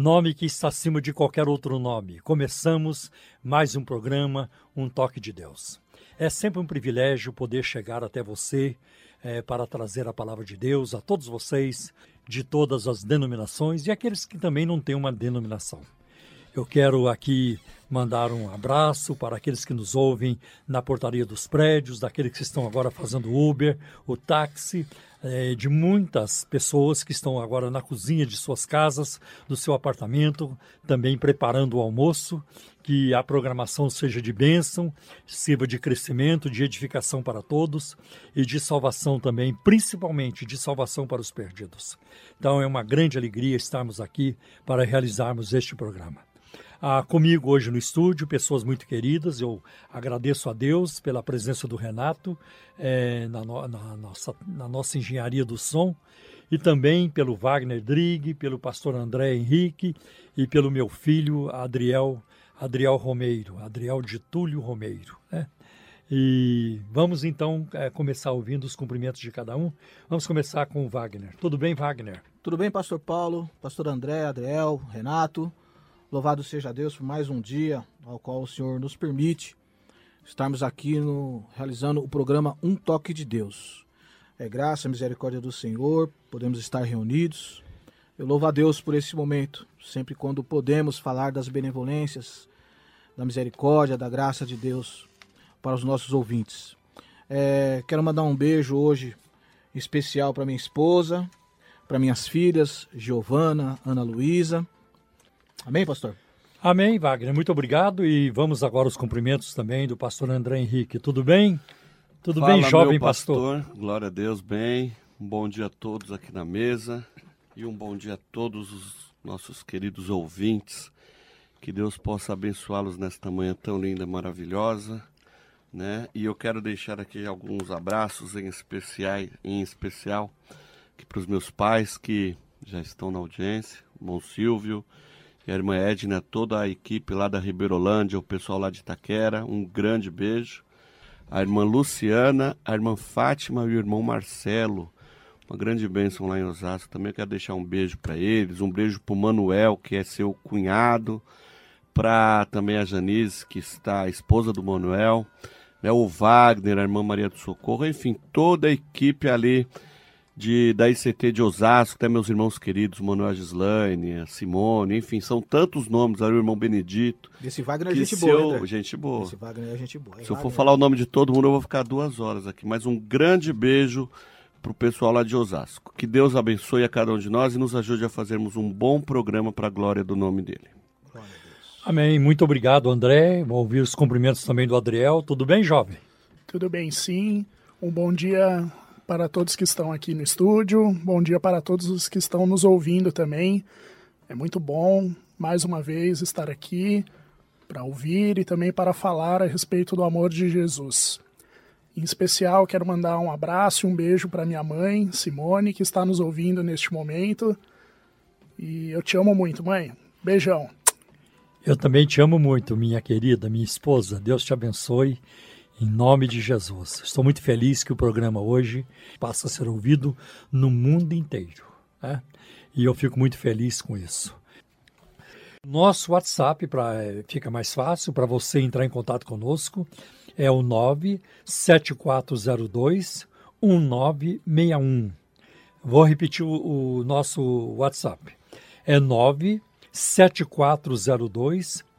nome que está acima de qualquer outro nome. Começamos mais um programa, Um Toque de Deus. É sempre um privilégio poder chegar até você é, para trazer a palavra de Deus a todos vocês de todas as denominações e aqueles que também não têm uma denominação. Eu quero aqui mandar um abraço para aqueles que nos ouvem na portaria dos prédios, daqueles que estão agora fazendo Uber, o táxi, é, de muitas pessoas que estão agora na cozinha de suas casas, do seu apartamento, também preparando o almoço. Que a programação seja de bênção, sirva de crescimento, de edificação para todos e de salvação também, principalmente de salvação para os perdidos. Então é uma grande alegria estarmos aqui para realizarmos este programa. Ah, comigo hoje no estúdio, pessoas muito queridas. Eu agradeço a Deus pela presença do Renato é, na, no, na, nossa, na nossa engenharia do som e também pelo Wagner Drig, pelo pastor André Henrique e pelo meu filho Adriel, Adriel Romeiro, Adriel de Túlio Romeiro. Né? E vamos então é, começar ouvindo os cumprimentos de cada um. Vamos começar com o Wagner. Tudo bem, Wagner? Tudo bem, pastor Paulo, pastor André, Adriel, Renato. Louvado seja Deus por mais um dia ao qual o Senhor nos permite estarmos aqui no, realizando o programa Um Toque de Deus. É graça misericórdia do Senhor, podemos estar reunidos. Eu louvo a Deus por esse momento, sempre quando podemos falar das benevolências, da misericórdia, da graça de Deus para os nossos ouvintes. É, quero mandar um beijo hoje especial para minha esposa, para minhas filhas, Giovana, Ana Luísa Amém, pastor? Amém, Wagner. Muito obrigado. E vamos agora aos cumprimentos também do pastor André Henrique. Tudo bem? Tudo Fala, bem, jovem pastor? pastor? Glória a Deus, bem. Um bom dia a todos aqui na mesa e um bom dia a todos os nossos queridos ouvintes. Que Deus possa abençoá-los nesta manhã tão linda, maravilhosa, né? E eu quero deixar aqui alguns abraços em especial, em especial para os meus pais que já estão na audiência, o irmão Silvio, a irmã Edna, toda a equipe lá da Ribeirolândia, o pessoal lá de Itaquera, um grande beijo. A irmã Luciana, a irmã Fátima e o irmão Marcelo, uma grande bênção lá em Osasco. Também quero deixar um beijo para eles, um beijo para o Manuel, que é seu cunhado, para também a Janice, que está a esposa do Manuel, né, o Wagner, a irmã Maria do Socorro, enfim, toda a equipe ali de, da ICT de Osasco, até meus irmãos queridos, Manuel Gislaine, Simone, enfim, são tantos nomes, ali o irmão Benedito. Esse Wagner é gente boa, eu, Gente boa. Esse Wagner é gente boa. Se eu for falar o nome de todo mundo, eu vou ficar duas horas aqui. Mas um grande beijo para o pessoal lá de Osasco. Que Deus abençoe a cada um de nós e nos ajude a fazermos um bom programa para a glória do nome dele. Amém. Muito obrigado, André. Vou ouvir os cumprimentos também do Adriel. Tudo bem, jovem? Tudo bem, sim. Um bom dia para todos que estão aqui no estúdio, bom dia para todos os que estão nos ouvindo também. É muito bom, mais uma vez, estar aqui para ouvir e também para falar a respeito do amor de Jesus. Em especial, quero mandar um abraço e um beijo para minha mãe, Simone, que está nos ouvindo neste momento. E eu te amo muito, mãe. Beijão. Eu também te amo muito, minha querida, minha esposa. Deus te abençoe em nome de Jesus. Estou muito feliz que o programa hoje passa a ser ouvido no mundo inteiro. Né? E eu fico muito feliz com isso. Nosso WhatsApp pra, eh, fica mais fácil para você entrar em contato conosco. É o 97402 1961. Vou repetir o, o nosso WhatsApp. É 97402 1961.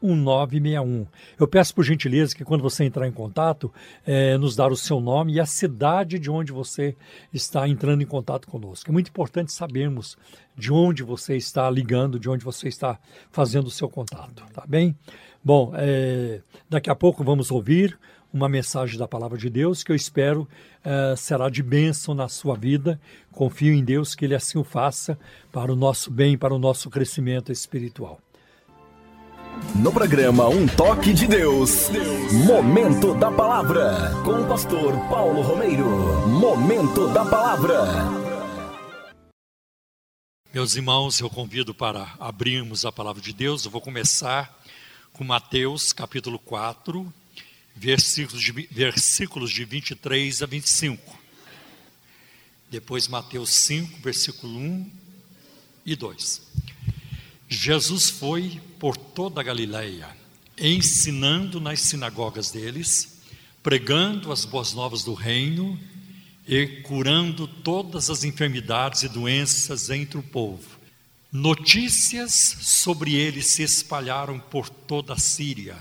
Eu peço por gentileza que quando você entrar em contato, é, nos dar o seu nome e a cidade de onde você está entrando em contato conosco. É muito importante sabermos de onde você está ligando, de onde você está fazendo o seu contato, tá bem? Bom, é, daqui a pouco vamos ouvir uma mensagem da palavra de Deus que eu espero é, será de bênção na sua vida. Confio em Deus que Ele assim o faça para o nosso bem, para o nosso crescimento espiritual. No programa Um Toque de Deus, Momento da Palavra, com o pastor Paulo Romeiro. Momento da Palavra. Meus irmãos, eu convido para abrirmos a palavra de Deus. Eu vou começar com Mateus capítulo 4, versículos de, versículos de 23 a 25. Depois Mateus 5, versículo 1 e 2. Jesus foi por toda a Galileia, ensinando nas sinagogas deles, pregando as boas novas do reino e curando todas as enfermidades e doenças entre o povo. Notícias sobre ele se espalharam por toda a Síria,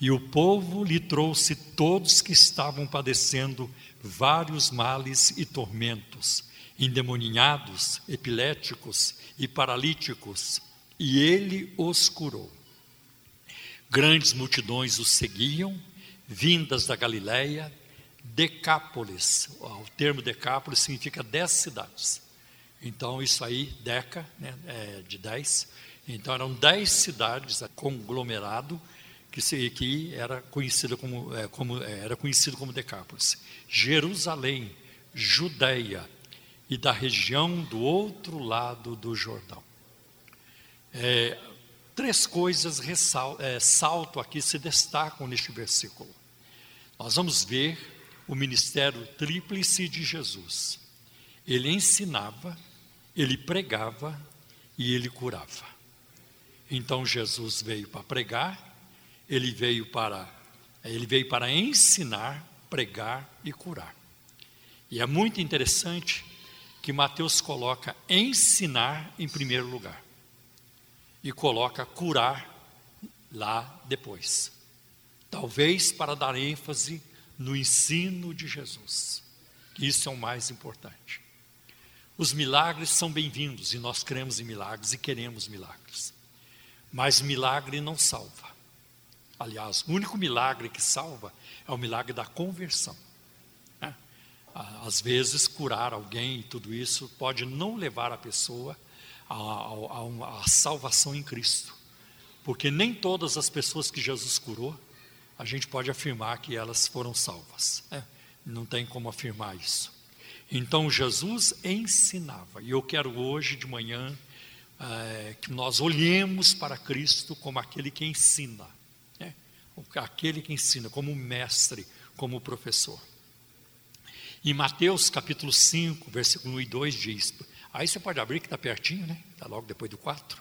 e o povo lhe trouxe todos que estavam padecendo vários males e tormentos, endemoninhados, epiléticos e paralíticos, e ele os curou. Grandes multidões o seguiam, vindas da Galiléia, Decápolis. O termo Decápolis significa dez cidades. Então, isso aí, Deca, né, é de dez. Então, eram dez cidades, conglomerado, que, se, que era, conhecido como, é, como, é, era conhecido como Decápolis. Jerusalém, Judéia e da região do outro lado do Jordão. É, três coisas ressal, é, salto aqui se destacam neste versículo. Nós vamos ver o ministério tríplice de Jesus. Ele ensinava, ele pregava e ele curava. Então Jesus veio para pregar, ele veio para ele veio para ensinar, pregar e curar. E é muito interessante que Mateus coloca ensinar em primeiro lugar e coloca curar lá depois. Talvez para dar ênfase no ensino de Jesus. Isso é o mais importante. Os milagres são bem-vindos e nós cremos em milagres e queremos milagres. Mas milagre não salva. Aliás, o único milagre que salva é o milagre da conversão. É. Às vezes, curar alguém e tudo isso pode não levar a pessoa a, a, a salvação em Cristo. Porque nem todas as pessoas que Jesus curou, a gente pode afirmar que elas foram salvas. É, não tem como afirmar isso. Então Jesus ensinava, e eu quero hoje de manhã é, que nós olhemos para Cristo como aquele que ensina, é, aquele que ensina, como mestre, como professor. Em Mateus capítulo 5, versículo 1 e 2 diz: Aí você pode abrir que está pertinho, né? Está logo depois do 4.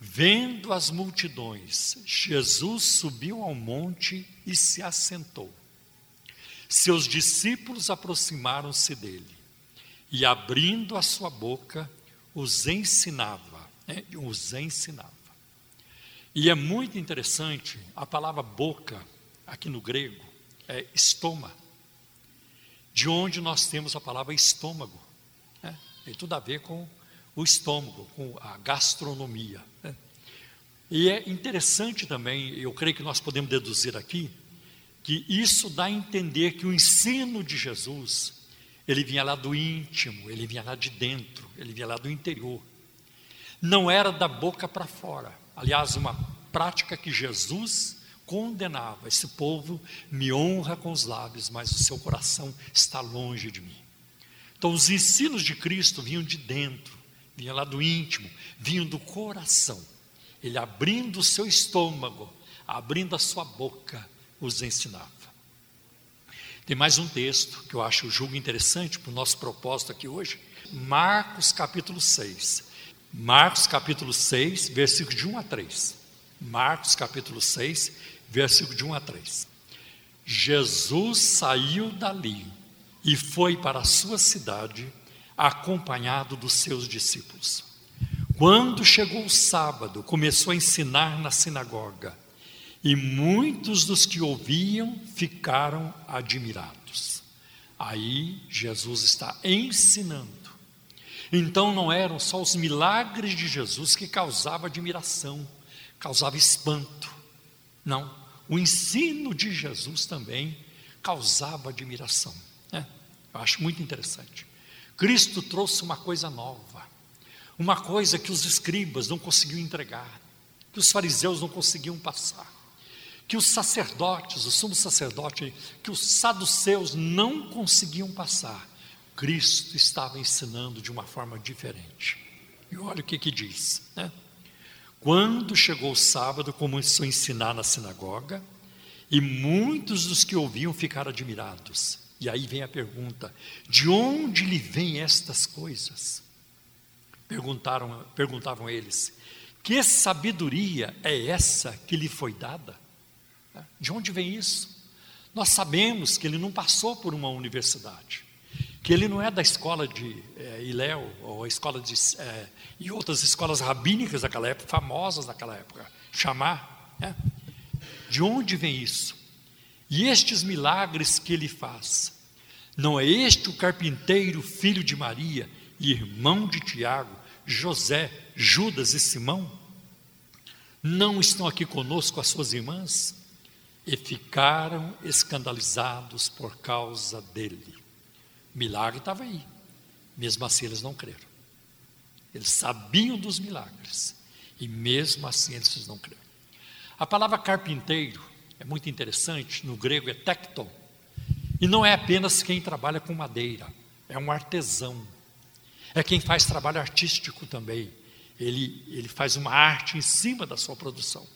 Vendo as multidões, Jesus subiu ao monte e se assentou. Seus discípulos aproximaram-se dele e, abrindo a sua boca, os ensinava, né? os ensinava. E é muito interessante, a palavra boca, aqui no grego, é estoma, de onde nós temos a palavra estômago. Tem tudo a ver com o estômago, com a gastronomia. Né? E é interessante também, eu creio que nós podemos deduzir aqui, que isso dá a entender que o ensino de Jesus, ele vinha lá do íntimo, ele vinha lá de dentro, ele vinha lá do interior. Não era da boca para fora. Aliás, uma prática que Jesus condenava: esse povo me honra com os lábios, mas o seu coração está longe de mim. Então, os ensinos de Cristo vinham de dentro, vinham lá do íntimo, vinham do coração. Ele abrindo o seu estômago, abrindo a sua boca, os ensinava. Tem mais um texto que eu acho julgo interessante para o nosso propósito aqui hoje. Marcos capítulo 6. Marcos capítulo 6, versículo de 1 a 3. Marcos capítulo 6, versículo de 1 a 3. Jesus saiu dali e foi para a sua cidade, acompanhado dos seus discípulos. Quando chegou o sábado, começou a ensinar na sinagoga, e muitos dos que ouviam ficaram admirados. Aí Jesus está ensinando. Então não eram só os milagres de Jesus que causavam admiração, causava espanto. Não, o ensino de Jesus também causava admiração. Eu acho muito interessante. Cristo trouxe uma coisa nova, uma coisa que os escribas não conseguiam entregar. que os fariseus não conseguiam passar, que os sacerdotes, o sumo sacerdote, que os saduceus não conseguiam passar. Cristo estava ensinando de uma forma diferente. E olha o que que diz, né? Quando chegou o sábado, começou a ensinar na sinagoga, e muitos dos que ouviam ficaram admirados. E aí vem a pergunta: de onde lhe vêm estas coisas? Perguntaram, perguntavam eles: que sabedoria é essa que lhe foi dada? De onde vem isso? Nós sabemos que ele não passou por uma universidade, que ele não é da escola de é, Iléu, ou a escola de. É, e outras escolas rabínicas daquela época, famosas daquela época, chamar. Né? De onde vem isso? E estes milagres que ele faz, não é este o carpinteiro, filho de Maria, irmão de Tiago, José, Judas e Simão? Não estão aqui conosco as suas irmãs? E ficaram escandalizados por causa dele. milagre estava aí, mesmo assim eles não creram. Eles sabiam dos milagres, e mesmo assim eles não creram. A palavra carpinteiro é muito interessante, no grego é tecton, e não é apenas quem trabalha com madeira, é um artesão, é quem faz trabalho artístico também. Ele, ele faz uma arte em cima da sua produção.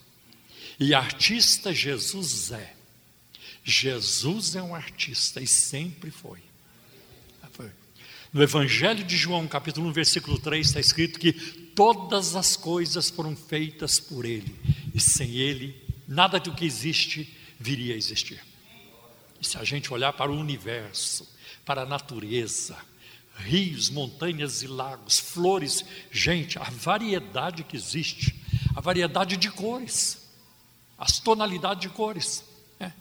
E artista Jesus é. Jesus é um artista e sempre foi. No Evangelho de João, capítulo 1, versículo 3, está escrito que todas as coisas foram feitas por Ele, e sem Ele, nada do que existe viria a existir. E se a gente olhar para o universo, para a natureza, rios, montanhas e lagos, flores, gente, a variedade que existe, a variedade de cores, as tonalidades de cores. Né?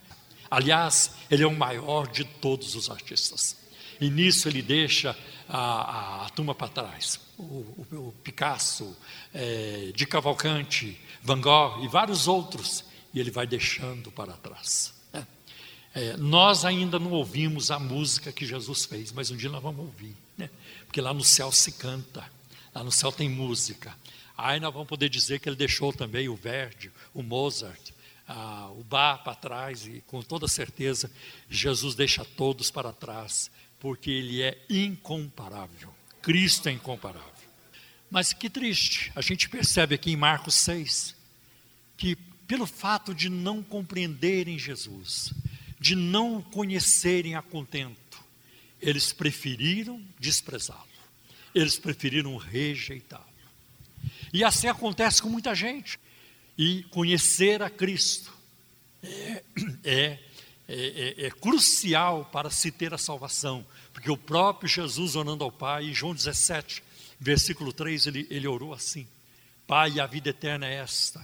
Aliás, ele é o maior de todos os artistas. E nisso ele deixa a, a, a turma para trás. O, o, o Picasso, é, de Cavalcante, Van Gogh e vários outros. E ele vai deixando para trás. É, nós ainda não ouvimos a música que Jesus fez, mas um dia nós vamos ouvir. Né? Porque lá no céu se canta, lá no céu tem música. Aí nós vamos poder dizer que ele deixou também o Verdi, o Mozart, ah, o Bach para trás, e com toda certeza Jesus deixa todos para trás, porque ele é incomparável. Cristo é incomparável. Mas que triste, a gente percebe aqui em Marcos 6 que, pelo fato de não compreenderem Jesus, de não o conhecerem a contento, eles preferiram desprezá-lo, eles preferiram rejeitá-lo. E assim acontece com muita gente. E conhecer a Cristo é, é, é, é, crucial para se ter a salvação, porque o próprio Jesus orando ao Pai, em João 17, versículo 3, ele, ele orou assim: Pai, a vida eterna é esta,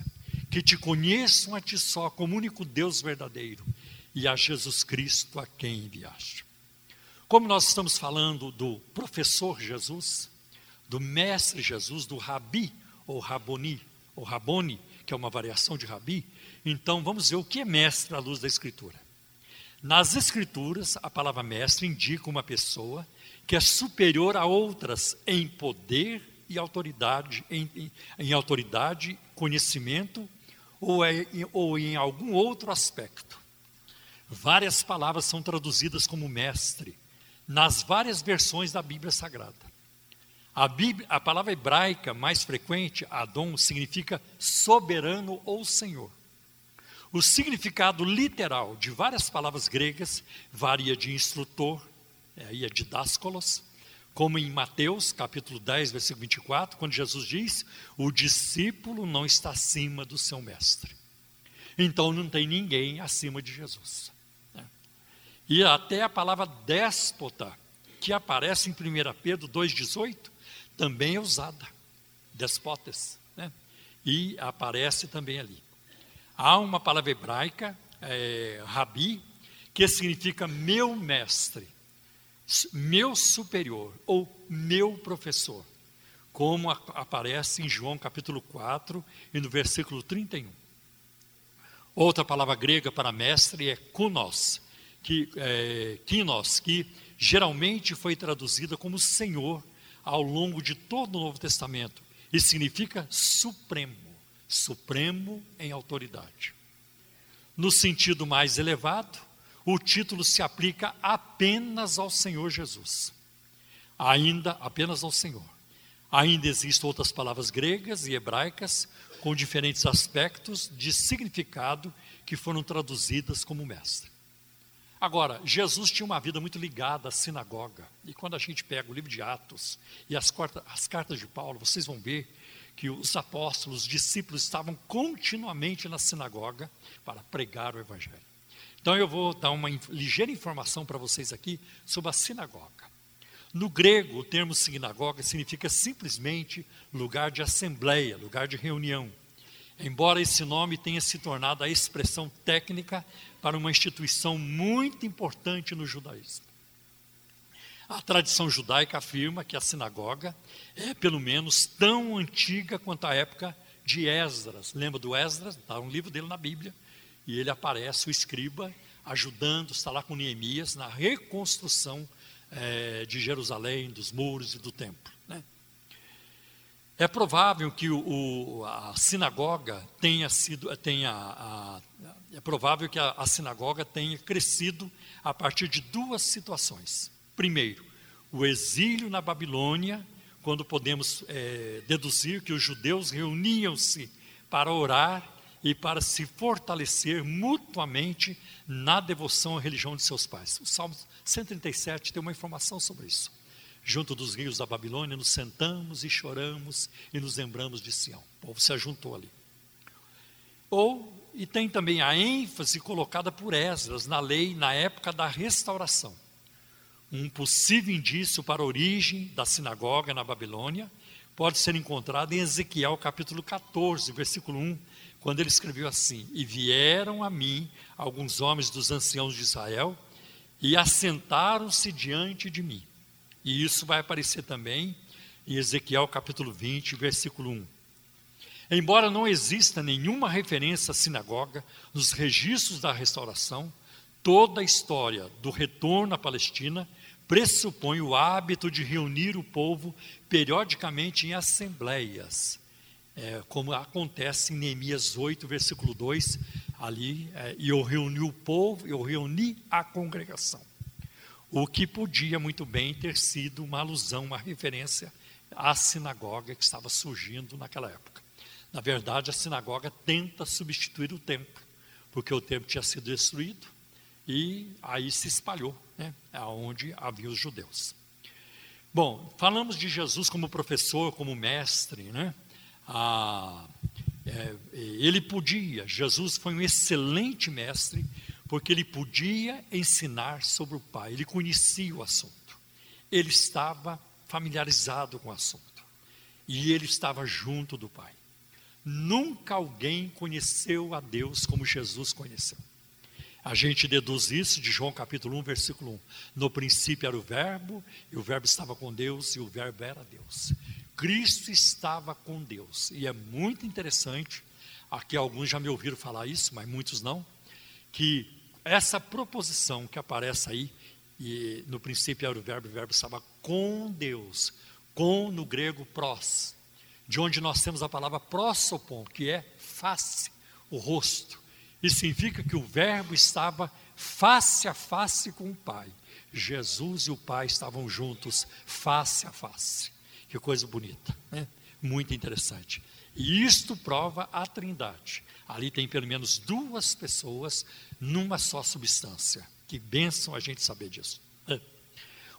que te conheçam a ti só como único Deus verdadeiro e a Jesus Cristo a quem enviaste. Como nós estamos falando do professor Jesus, do mestre Jesus, do rabi ou raboni, ou raboni, que é uma variação de rabi, então vamos ver o que é mestre à luz da Escritura. Nas Escrituras, a palavra mestre indica uma pessoa que é superior a outras em poder e autoridade, em, em, em autoridade, conhecimento ou, é, ou em algum outro aspecto. Várias palavras são traduzidas como mestre nas várias versões da Bíblia Sagrada. A, Bíblia, a palavra hebraica mais frequente, Adon, significa soberano ou senhor. O significado literal de várias palavras gregas varia de instrutor, aí é didáscolos, como em Mateus, capítulo 10, versículo 24, quando Jesus diz: "O discípulo não está acima do seu mestre". Então não tem ninguém acima de Jesus. E até a palavra déspota, que aparece em 1 Pedro 2,18, também é usada. Despotes. Né? E aparece também ali. Há uma palavra hebraica, é, rabi, que significa meu mestre, meu superior ou meu professor, como a, aparece em João capítulo 4 e no versículo 31. Outra palavra grega para mestre é kunos, que, é, kinos, que geralmente foi traduzida como Senhor ao longo de todo o Novo Testamento, e significa supremo, supremo em autoridade. No sentido mais elevado, o título se aplica apenas ao Senhor Jesus. Ainda apenas ao Senhor. Ainda existem outras palavras gregas e hebraicas com diferentes aspectos de significado que foram traduzidas como mestre. Agora, Jesus tinha uma vida muito ligada à sinagoga. E quando a gente pega o livro de Atos e as, as cartas de Paulo, vocês vão ver que os apóstolos, os discípulos estavam continuamente na sinagoga para pregar o evangelho. Então eu vou dar uma ligeira informação para vocês aqui sobre a sinagoga. No grego, o termo sinagoga significa simplesmente lugar de assembleia, lugar de reunião. Embora esse nome tenha se tornado a expressão técnica para uma instituição muito importante no judaísmo. A tradição judaica afirma que a sinagoga é, pelo menos, tão antiga quanto a época de Esdras. Lembra do Esdras? Está um livro dele na Bíblia. E ele aparece, o escriba, ajudando, está lá com Neemias, na reconstrução é, de Jerusalém, dos muros e do templo. Né? É provável que o, a sinagoga tenha sido, tenha, a, é provável que a, a sinagoga tenha crescido a partir de duas situações. Primeiro, o exílio na Babilônia, quando podemos é, deduzir que os judeus reuniam-se para orar e para se fortalecer mutuamente na devoção à religião de seus pais. O Salmo 137 tem uma informação sobre isso. Junto dos rios da Babilônia, nos sentamos e choramos e nos lembramos de Sião. O povo se ajuntou ali. Ou, e tem também a ênfase colocada por Esdras na lei na época da restauração. Um possível indício para a origem da sinagoga na Babilônia pode ser encontrado em Ezequiel capítulo 14, versículo 1, quando ele escreveu assim: E vieram a mim alguns homens dos anciãos de Israel e assentaram-se diante de mim. E isso vai aparecer também em Ezequiel capítulo 20, versículo 1. Embora não exista nenhuma referência à sinagoga nos registros da restauração, toda a história do retorno à Palestina pressupõe o hábito de reunir o povo periodicamente em assembleias, é, como acontece em Neemias 8, versículo 2, ali, é, e eu reuni o povo, eu reuni a congregação o que podia muito bem ter sido uma alusão, uma referência à sinagoga que estava surgindo naquela época. Na verdade, a sinagoga tenta substituir o templo, porque o templo tinha sido destruído e aí se espalhou, né, aonde havia os judeus. Bom, falamos de Jesus como professor, como mestre, né? Ah, é, ele podia, Jesus foi um excelente mestre, porque ele podia ensinar sobre o Pai, ele conhecia o assunto, ele estava familiarizado com o assunto, e ele estava junto do Pai. Nunca alguém conheceu a Deus como Jesus conheceu. A gente deduz isso de João capítulo 1, versículo 1. No princípio era o Verbo, e o Verbo estava com Deus, e o Verbo era Deus. Cristo estava com Deus. E é muito interessante, aqui alguns já me ouviram falar isso, mas muitos não, que essa proposição que aparece aí, e no princípio era o verbo, o verbo estava com Deus, com no grego pros, de onde nós temos a palavra prosopon, que é face, o rosto. Isso significa que o verbo estava face a face com o Pai. Jesus e o Pai estavam juntos, face a face. Que coisa bonita, né? Muito interessante. E isto prova a Trindade. Ali tem pelo menos duas pessoas numa só substância. Que bênção a gente saber disso.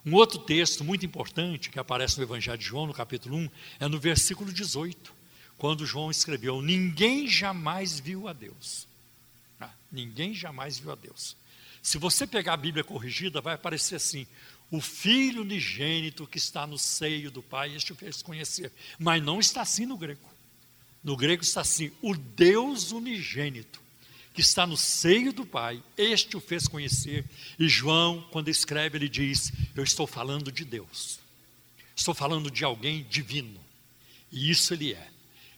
Um outro texto muito importante que aparece no Evangelho de João, no capítulo 1, é no versículo 18, quando João escreveu: Ninguém jamais viu a Deus. Ah, ninguém jamais viu a Deus. Se você pegar a Bíblia corrigida, vai aparecer assim: o Filho unigênito que está no seio do Pai, este o fez conhecer. Mas não está assim no grego. No grego está assim: o Deus unigênito que está no seio do Pai, este o fez conhecer. E João, quando escreve, ele diz: Eu estou falando de Deus, estou falando de alguém divino. E isso ele é.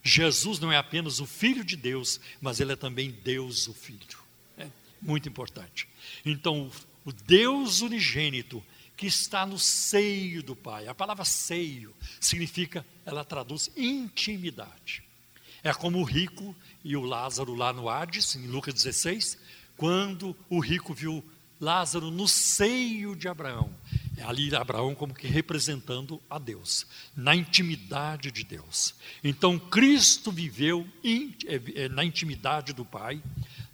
Jesus não é apenas o Filho de Deus, mas ele é também Deus, o Filho. É muito importante. Então, o Deus unigênito que está no seio do Pai. A palavra seio significa, ela traduz intimidade. É como o rico e o Lázaro lá no Hades, em Lucas 16, quando o rico viu Lázaro no seio de Abraão. É ali Abraão como que representando a Deus, na intimidade de Deus. Então Cristo viveu é, é, na intimidade do Pai,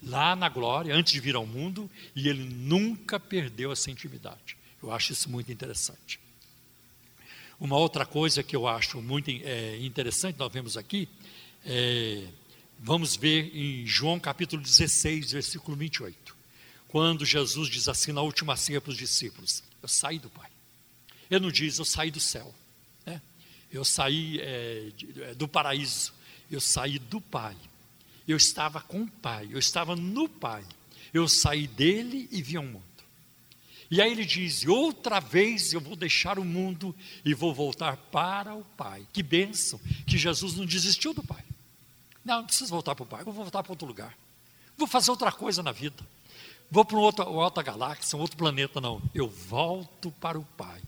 lá na glória, antes de vir ao mundo, e ele nunca perdeu essa intimidade. Eu acho isso muito interessante. Uma outra coisa que eu acho muito é, interessante, nós vemos aqui, é, vamos ver em João capítulo 16, versículo 28, quando Jesus diz assim na última ceia para os discípulos: Eu saí do Pai. Ele não diz, eu saí do céu, né? eu saí é, é do paraíso, eu saí do Pai. Eu estava com o Pai, eu estava no Pai. Eu saí dele e vi ao mundo. E aí ele diz: outra vez eu vou deixar o mundo e vou voltar para o Pai. Que bênção que Jesus não desistiu do Pai. Não, não preciso voltar para o Pai, vou voltar para outro lugar. Vou fazer outra coisa na vida. Vou para um outro, uma outra galáxia, um outro planeta, não. Eu volto para o Pai.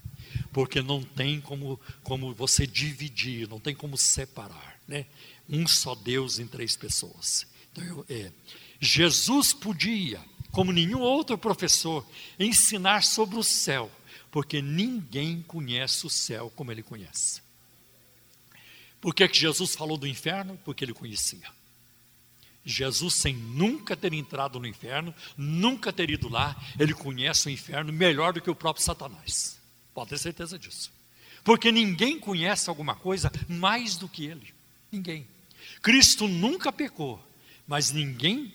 Porque não tem como, como você dividir, não tem como separar. Né? Um só Deus em três pessoas. Então, eu, é, Jesus podia como nenhum outro professor, ensinar sobre o céu, porque ninguém conhece o céu como ele conhece. Por que, que Jesus falou do inferno? Porque ele conhecia. Jesus, sem nunca ter entrado no inferno, nunca ter ido lá, ele conhece o inferno melhor do que o próprio Satanás. Pode ter certeza disso. Porque ninguém conhece alguma coisa mais do que ele. Ninguém. Cristo nunca pecou, mas ninguém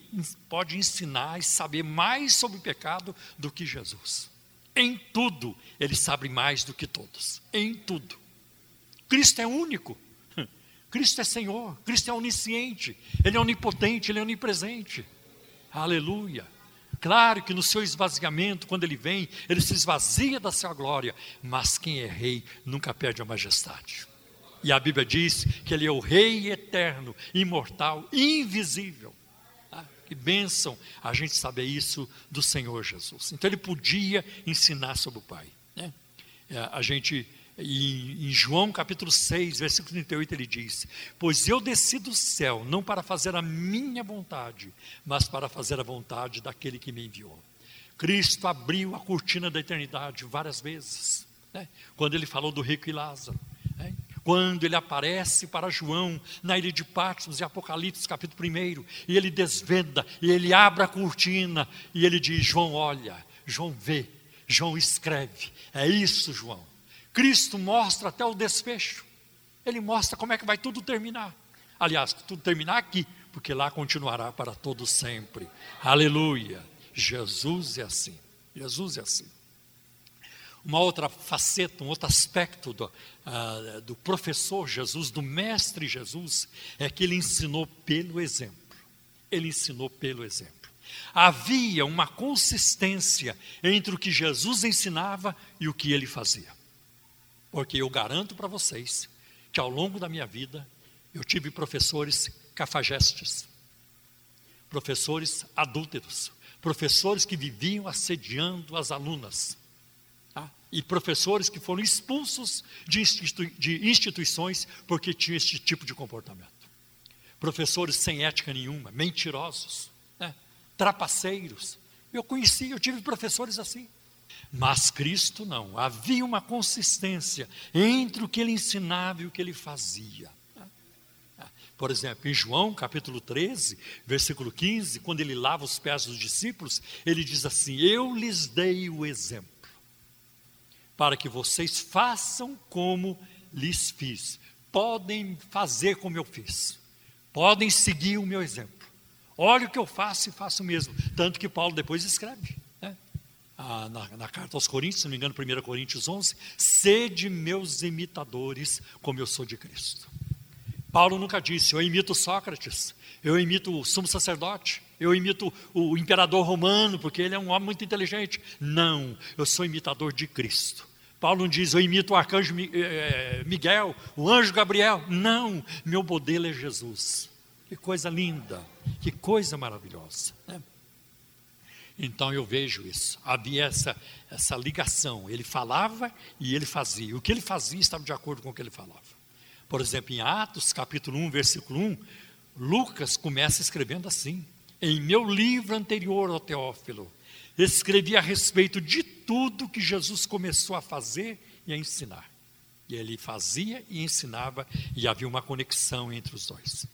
pode ensinar e saber mais sobre o pecado do que Jesus. Em tudo, ele sabe mais do que todos. Em tudo. Cristo é único. Cristo é Senhor. Cristo é onisciente. Ele é onipotente. Ele é onipresente. Aleluia. Claro que no seu esvaziamento, quando ele vem, ele se esvazia da sua glória. Mas quem é rei nunca perde a majestade. E a Bíblia diz que Ele é o Rei eterno, imortal, invisível. Ah, que bênção a gente saber isso do Senhor Jesus. Então Ele podia ensinar sobre o Pai. Né? É, a gente, em, João capítulo 6, versículo 38, ele diz: Pois eu desci do céu, não para fazer a minha vontade, mas para fazer a vontade daquele que me enviou. Cristo abriu a cortina da eternidade várias vezes. Né? Quando ele falou do rico e Lázaro quando ele aparece para João na ilha de Patmos, em Apocalipse capítulo 1, e ele desvenda, e ele abre a cortina, e ele diz: João olha, João vê, João escreve. É isso, João. Cristo mostra até o desfecho. Ele mostra como é que vai tudo terminar. Aliás, tudo terminar aqui, porque lá continuará para todo sempre. Aleluia. Jesus é assim. Jesus é assim. Uma outra faceta, um outro aspecto do, uh, do professor Jesus, do mestre Jesus, é que ele ensinou pelo exemplo. Ele ensinou pelo exemplo. Havia uma consistência entre o que Jesus ensinava e o que ele fazia. Porque eu garanto para vocês que ao longo da minha vida eu tive professores cafajestes, professores adúlteros, professores que viviam assediando as alunas, e professores que foram expulsos de, institui de instituições porque tinham esse tipo de comportamento. Professores sem ética nenhuma, mentirosos, né? trapaceiros. Eu conheci, eu tive professores assim. Mas Cristo não, havia uma consistência entre o que ele ensinava e o que ele fazia. Por exemplo, em João capítulo 13, versículo 15, quando ele lava os pés dos discípulos, ele diz assim: Eu lhes dei o exemplo para que vocês façam como lhes fiz. Podem fazer como eu fiz. Podem seguir o meu exemplo. Olha o que eu faço e faço mesmo. Tanto que Paulo depois escreve. Ah, na, na, carta aos Coríntios, se não me engano, 1 Coríntios 11: Sede meus imitadores, como eu sou de Cristo. Paulo nunca disse, eu imito Sócrates, eu imito o sumo sacerdote, eu imito o imperador romano, porque ele é um homem muito inteligente. Não, eu sou imitador de Cristo. Paulo não diz, eu imito o arcanjo eh, eh, Miguel, o anjo Gabriel. Não, meu modelo é Jesus. Que coisa linda, que coisa maravilhosa. Né? Então eu vejo isso. Havia essa, essa ligação. Ele falava e ele fazia. O que ele fazia estava de acordo com o que ele falava. Por exemplo, em Atos, capítulo 1, versículo 1, Lucas começa escrevendo assim: Em meu livro anterior ao Teófilo, escrevi a respeito de tudo que Jesus começou a fazer e a ensinar. E ele fazia e ensinava, e havia uma conexão entre os dois.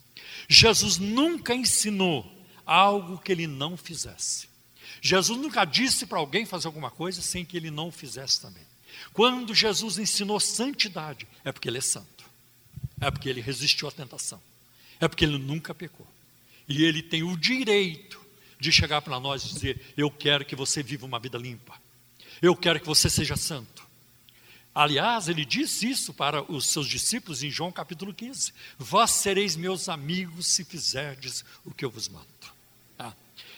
Jesus nunca ensinou algo que ele não fizesse. Jesus nunca disse para alguém fazer alguma coisa sem que ele não fizesse também. Quando Jesus ensinou santidade, é porque ele é santo, é porque ele resistiu à tentação, é porque ele nunca pecou. E ele tem o direito de chegar para nós e dizer: Eu quero que você viva uma vida limpa, eu quero que você seja santo. Aliás, ele disse isso para os seus discípulos em João capítulo 15: Vós sereis meus amigos se fizerdes o que eu vos mando.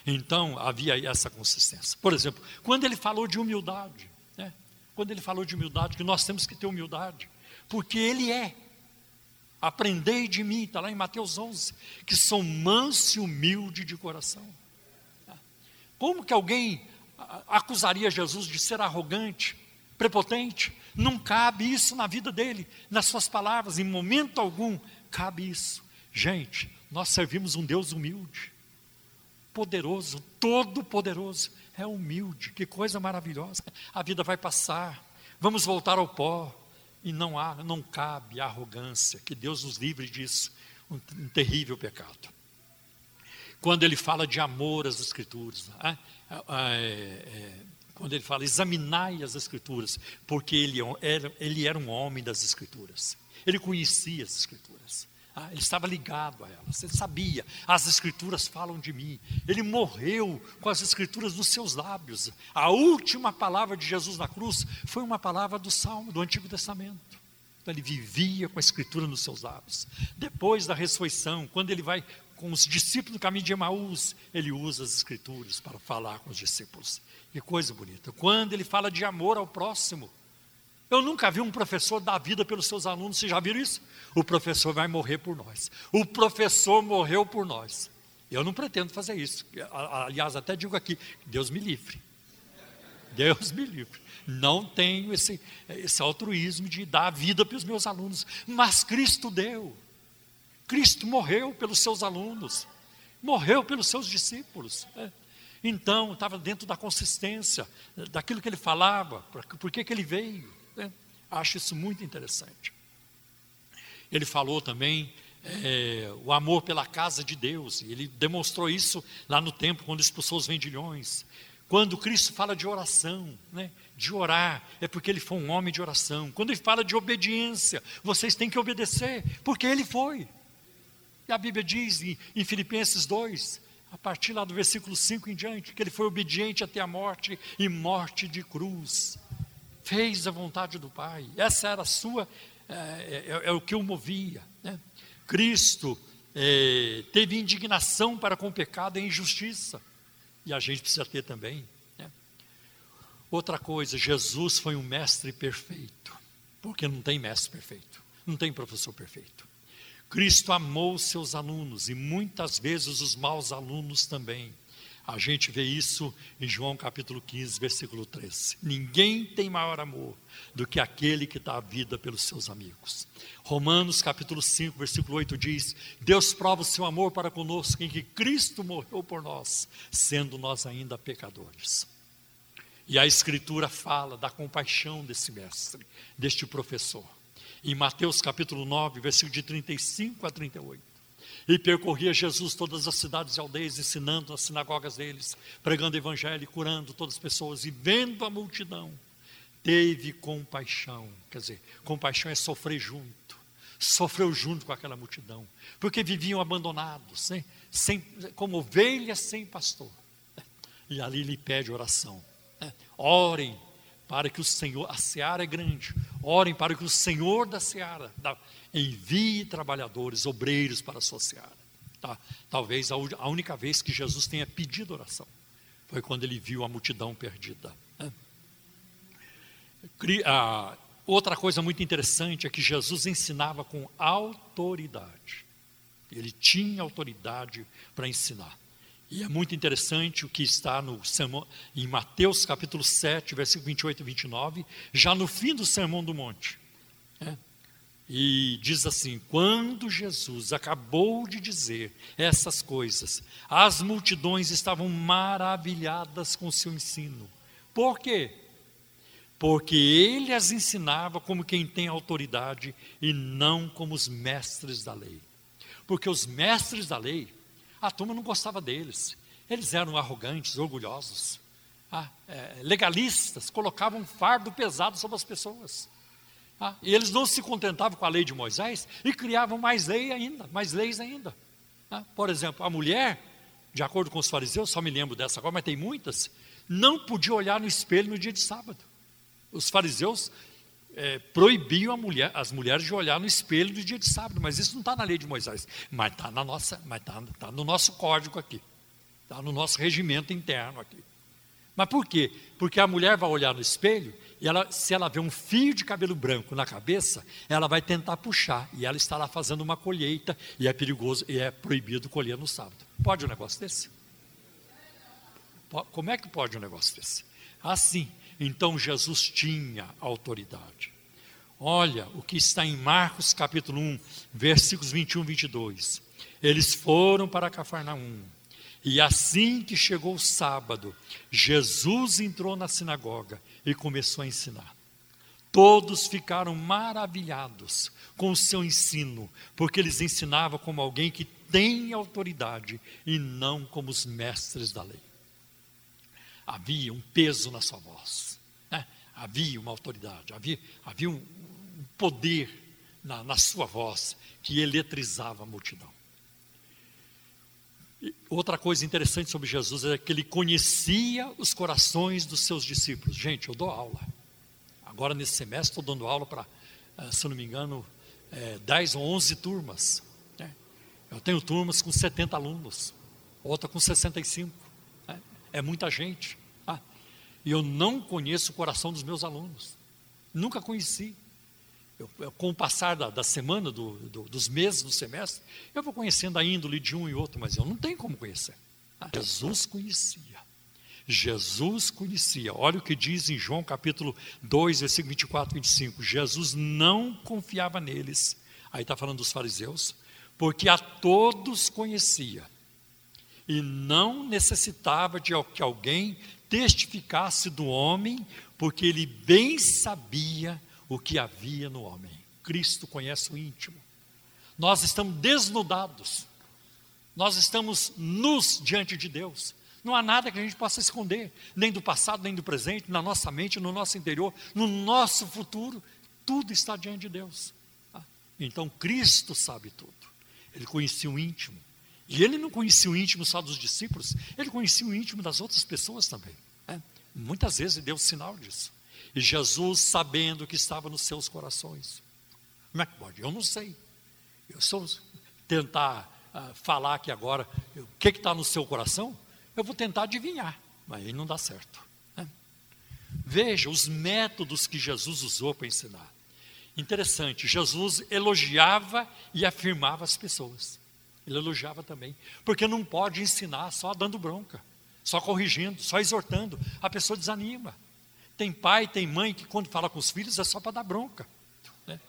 Então havia essa consistência. Por exemplo, quando ele falou de humildade, né? quando ele falou de humildade, que nós temos que ter humildade, porque ele é. Aprendei de mim, está lá em Mateus 11, que sou manso e humilde de coração. Como que alguém acusaria Jesus de ser arrogante, prepotente? Não cabe isso na vida dele, nas suas palavras, em momento algum cabe isso. Gente, nós servimos um Deus humilde, poderoso, todo-poderoso, é humilde, que coisa maravilhosa. A vida vai passar, vamos voltar ao pó, e não há, não cabe arrogância, que Deus nos livre disso, um, um terrível pecado. Quando ele fala de amor às Escrituras, é, é, quando ele fala, examinai as Escrituras, porque ele é era, ele era um homem das Escrituras. Ele conhecia as Escrituras. Ah, ele estava ligado a elas, ele sabia, as Escrituras falam de mim. Ele morreu com as Escrituras nos seus lábios. A última palavra de Jesus na cruz foi uma palavra do Salmo, do Antigo Testamento. Então, ele vivia com a Escritura nos seus lábios. Depois da ressurreição, quando ele vai com os discípulos no caminho de Emaús, ele usa as Escrituras para falar com os discípulos. Que coisa bonita. Quando ele fala de amor ao próximo. Eu nunca vi um professor dar vida pelos seus alunos, vocês já viram isso? O professor vai morrer por nós. O professor morreu por nós. Eu não pretendo fazer isso. Aliás, até digo aqui: Deus me livre. Deus me livre. Não tenho esse, esse altruísmo de dar vida para os meus alunos. Mas Cristo deu. Cristo morreu pelos seus alunos. Morreu pelos seus discípulos. É. Então, estava dentro da consistência, daquilo que ele falava, por que ele veio. Acho isso muito interessante. Ele falou também é, o amor pela casa de Deus, ele demonstrou isso lá no tempo, quando expulsou os vendilhões. Quando Cristo fala de oração, né, de orar, é porque ele foi um homem de oração. Quando ele fala de obediência, vocês têm que obedecer, porque ele foi. E a Bíblia diz em, em Filipenses 2, a partir lá do versículo 5 em diante, que ele foi obediente até a morte e morte de cruz. Fez a vontade do Pai. Essa era a sua, é, é, é o que o movia. Né? Cristo é, teve indignação para com o pecado e a injustiça. E a gente precisa ter também. Né? Outra coisa, Jesus foi um mestre perfeito. Porque não tem mestre perfeito. Não tem professor perfeito. Cristo amou seus alunos e muitas vezes os maus alunos também. A gente vê isso em João capítulo 15, versículo 13. Ninguém tem maior amor do que aquele que dá a vida pelos seus amigos. Romanos capítulo 5, versículo 8 diz: Deus prova o seu amor para conosco em que Cristo morreu por nós, sendo nós ainda pecadores. E a Escritura fala da compaixão desse mestre, deste professor em Mateus capítulo 9, versículo de 35 a 38. E percorria Jesus todas as cidades e aldeias, ensinando nas sinagogas deles, pregando o evangelho e curando todas as pessoas. E vendo a multidão, teve compaixão. Quer dizer, compaixão é sofrer junto. Sofreu junto com aquela multidão, porque viviam abandonados, né? sem, como ovelhas sem pastor. E ali lhe pede oração. Né? Orem para que o Senhor, a seara é grande, orem para que o Senhor da seara da, envie trabalhadores, obreiros para a sua seara. Tá? Talvez a, a, única vez que Jesus tenha pedido oração foi quando ele viu a multidão perdida. Né? Outra coisa muito interessante é que Jesus ensinava com autoridade. Ele tinha autoridade para ensinar. E é muito interessante o que está no sermão, em Mateus capítulo 7, versículo 28 e 29, já no fim do Sermão do Monte. É. E diz assim: quando Jesus acabou de dizer essas coisas, as multidões estavam maravilhadas com o seu ensino. Por quê? Porque ele as ensinava como quem tem autoridade e não como os mestres da lei. Porque os mestres da lei, a turma não gostava deles. Eles eram arrogantes, orgulhosos, ah, é, legalistas, colocavam um fardo pesado sobre as pessoas. Ah, e eles não se contentavam com a lei de Moisés e criavam mais lei ainda, mais leis ainda. Ah, por exemplo, a mulher, de acordo com os fariseus, só me lembro dessa agora, mas tem muitas, não podia olhar no espelho no dia de sábado. Os fariseus é, proibiam mulher, as mulheres de olhar no espelho no dia de sábado, mas isso não está na lei de Moisés, mas está na nossa, mas está tá no nosso código aqui, está no nosso regimento interno aqui. Mas por quê? Porque a mulher vai olhar no espelho e ela, se ela vê um fio de cabelo branco na cabeça, ela vai tentar puxar e ela está lá fazendo uma colheita e é perigoso e é proibido colher no sábado. Pode um negócio desse? Como é que pode um negócio desse? Assim, então Jesus tinha autoridade. Olha o que está em Marcos capítulo 1, versículos 21 e 22. Eles foram para Cafarnaum e assim que chegou o sábado, Jesus entrou na sinagoga e começou a ensinar. Todos ficaram maravilhados com o seu ensino, porque eles ensinavam como alguém que tem autoridade e não como os mestres da lei. Havia um peso na sua voz? Havia uma autoridade, havia, havia um, um poder na, na sua voz que eletrizava a multidão. Outra coisa interessante sobre Jesus é que ele conhecia os corações dos seus discípulos. Gente, eu dou aula. Agora, nesse semestre, estou dando aula para, eh, se não me engano, é, 10 ou 11 turmas. Né? Eu tenho turmas com 70 alunos, outra com 65. Né? É muita gente. E eu não conheço o coração dos meus alunos. Nunca conheci. Eu, eu, com o passar da, da semana, do, do, dos meses do semestre, eu vou conhecendo a índole de um e outro, mas eu não tenho como conhecer. Ah, Jesus conhecia. Jesus conhecia. Olha o que diz em João capítulo 2, versículo 24 e 25. Jesus não confiava neles. Aí está falando dos fariseus, porque a todos conhecia. E não necessitava de que alguém testificasse do homem, porque ele bem sabia o que havia no homem. Cristo conhece o íntimo. Nós estamos desnudados. Nós estamos nus diante de Deus. Não há nada que a gente possa esconder, nem do passado, nem do presente, na nossa mente, no nosso interior, no nosso futuro. Tudo está diante de Deus. Ah, então Cristo sabe tudo. Ele conhecia o íntimo. E ele não conhecia o íntimo só dos discípulos, ele conhecia o íntimo das outras pessoas também. Né? Muitas vezes deu sinal disso. E Jesus sabendo que estava nos seus corações. Como é que pode? Eu não sei. Eu sou tentar uh, falar aqui agora o que está no seu coração, eu vou tentar adivinhar, mas aí não dá certo. Né? Veja os métodos que Jesus usou para ensinar. Interessante, Jesus elogiava e afirmava as pessoas. Ele elogiava também, porque não pode ensinar só dando bronca, só corrigindo, só exortando. A pessoa desanima. Tem pai, tem mãe que quando fala com os filhos é só para dar bronca. Né?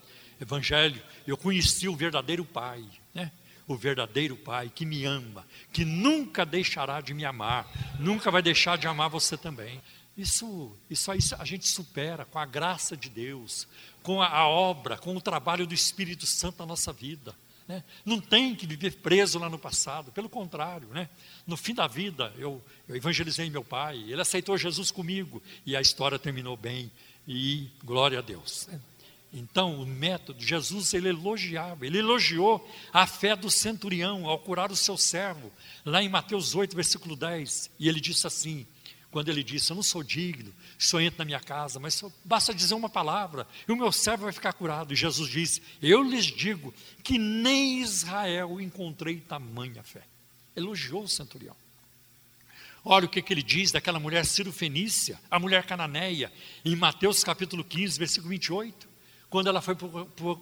Evangelho, eu conheci o verdadeiro pai, né? o verdadeiro pai que me ama, que nunca deixará de me amar, nunca vai deixar de amar você também. Isso, isso aí a gente supera com a graça de Deus, com a, a obra, com o trabalho do Espírito Santo na nossa vida. Né? Não tem que viver preso lá no passado, pelo contrário, né? no fim da vida eu, eu evangelizei meu pai, ele aceitou Jesus comigo e a história terminou bem e glória a Deus. Né? Então, o método, Jesus ele elogiava, ele elogiou a fé do centurião ao curar o seu servo, lá em Mateus 8, versículo 10, e ele disse assim: quando ele disse: Eu não sou digno, que o senhor entre na minha casa, mas basta dizer uma palavra e o meu servo vai ficar curado. E Jesus disse: Eu lhes digo que nem Israel encontrei tamanha fé. Elogiou o centurião. Olha o que, que ele diz daquela mulher Ciro-Fenícia, a mulher cananeia, em Mateus capítulo 15, versículo 28, quando ela foi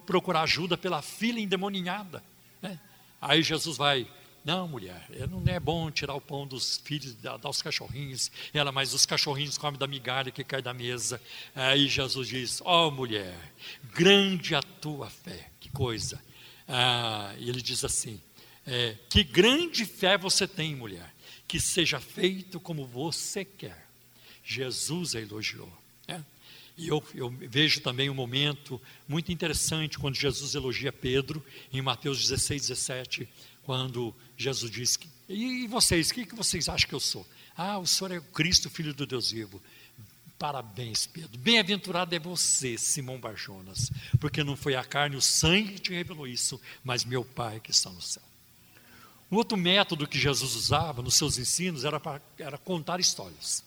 procurar ajuda pela filha endemoninhada. Né? Aí Jesus vai Não, mulher, não é bom tirar o pão dos filhos, dar aos cachorrinhos. Ela, mas os cachorrinhos comem da migalha que cai da mesa. Aí Jesus diz: Ó oh, mulher, grande a tua fé. Que coisa. Ah, e ele diz assim: é, Que grande fé você tem, mulher. Que seja feito como você quer. Jesus a elogiou. Né? E eu, eu, vejo também um momento muito interessante quando Jesus elogia Pedro, em Mateus 16, 17, quando Jesus diz: que, E vocês, o que, que vocês acham que eu sou? Ah, o senhor é o Cristo, filho do Deus vivo. Parabéns, Pedro. Bem-aventurado é você, Simão Barjonas, porque não foi a carne e o sangue que te revelou isso, mas meu Pai que está no céu. Um outro método que Jesus usava nos seus ensinos era, era contar histórias.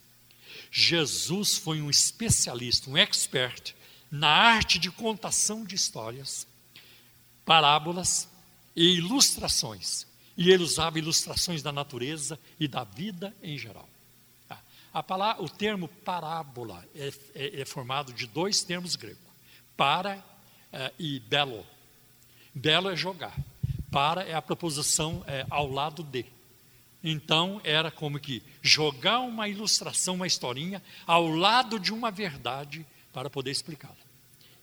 Jesus foi um especialista, um expert na arte de contação de histórias, parábolas e ilustrações. E ele usava ilustrações da natureza e da vida em geral. Tá? A palavra, o termo parábola é, é, é formado de dois termos gregos: para é, e belo. Belo é jogar, para é a proposição é, ao lado de. Então era como que jogar uma ilustração, uma historinha, ao lado de uma verdade para poder explicá-la.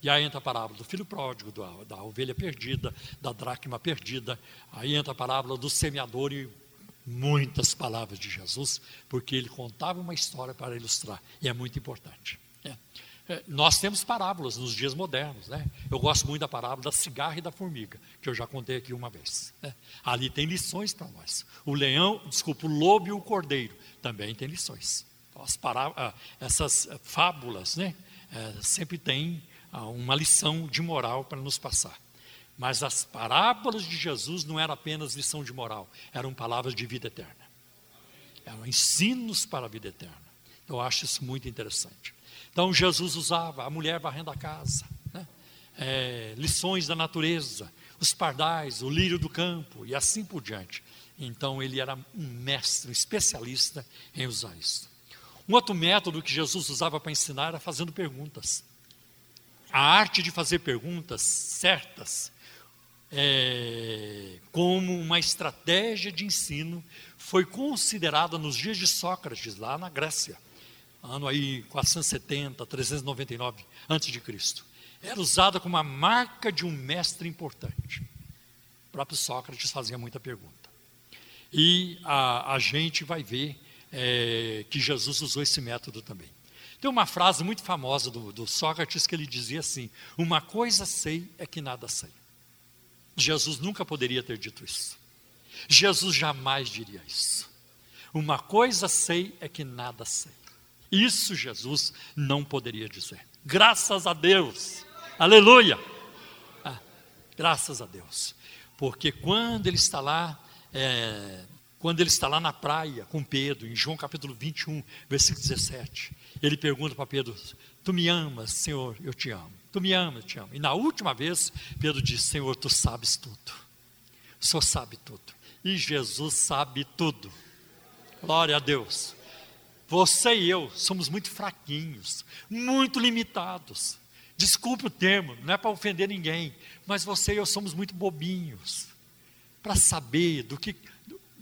E aí entra a parábola do filho pródigo, da, ovelha perdida, da dracma perdida, aí entra a parábola do semeador e muitas palavras de Jesus, porque ele contava uma história para ilustrar, e é muito importante. É. É, nós temos parábolas nos dias modernos. Né? Eu gosto muito da parábola da cigarra e da formiga, que eu já contei aqui uma vez. Né? Ali tem lições para nós. O leão, desculpa, o lobo e o cordeiro também tem lições. Então, as ah, essas fábulas né? É, sempre têm uma lição de moral para nos passar. Mas as parábolas de Jesus não eram apenas lição de moral, eram palavras de vida eterna. Eram ensinos para a vida eterna. Eu acho isso muito interessante. Então Jesus usava a mulher varrendo a casa, né? é, lições da natureza, os pardais, o lírio do campo e assim por diante. Então ele era um mestre, um especialista em usar isso. Um outro método que Jesus usava para ensinar era fazendo perguntas. A arte de fazer perguntas certas, é, como uma estratégia de ensino, foi considerada nos dias de Sócrates, lá na Grécia ano aí 470, 399 antes de Cristo. Era usada como a marca de um mestre importante. O próprio Sócrates fazia muita pergunta. E a, a gente vai ver é, que Jesus usou esse método também. Tem uma frase muito famosa do, do Sócrates que ele dizia assim: Uma coisa sei é que nada sei. Jesus nunca poderia ter dito isso. Jesus jamais diria isso. Uma coisa sei é que nada sei. Isso Jesus não poderia dizer. Graças a Deus. Aleluia. Ah, graças a Deus. Porque quando ele está lá, é, quando ele está lá na praia com Pedro, em João capítulo 21, versículo 17, ele pergunta para Pedro: Tu me amas, Senhor? Eu te amo. Tu me amas, eu te amo. E na última vez, Pedro diz: Senhor, tu sabes tudo. O Senhor sabe tudo. E Jesus sabe tudo. Glória a Deus. Você e eu somos muito fraquinhos, muito limitados. Desculpe o termo, não é para ofender ninguém, mas você e eu somos muito bobinhos para saber do que,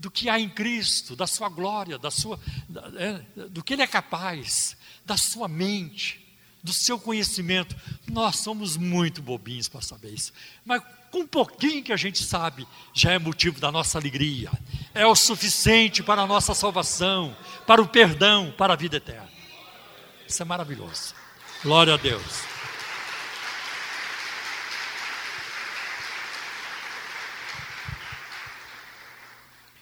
do, que há em Cristo, da sua glória, da sua, da, é, do que Ele é capaz, da sua mente, do seu conhecimento. Nós somos muito bobinhos para saber isso. Mas com um pouquinho que a gente sabe, já é motivo da nossa alegria. É o suficiente para a nossa salvação, para o perdão, para a vida eterna. Isso é maravilhoso. Glória a Deus.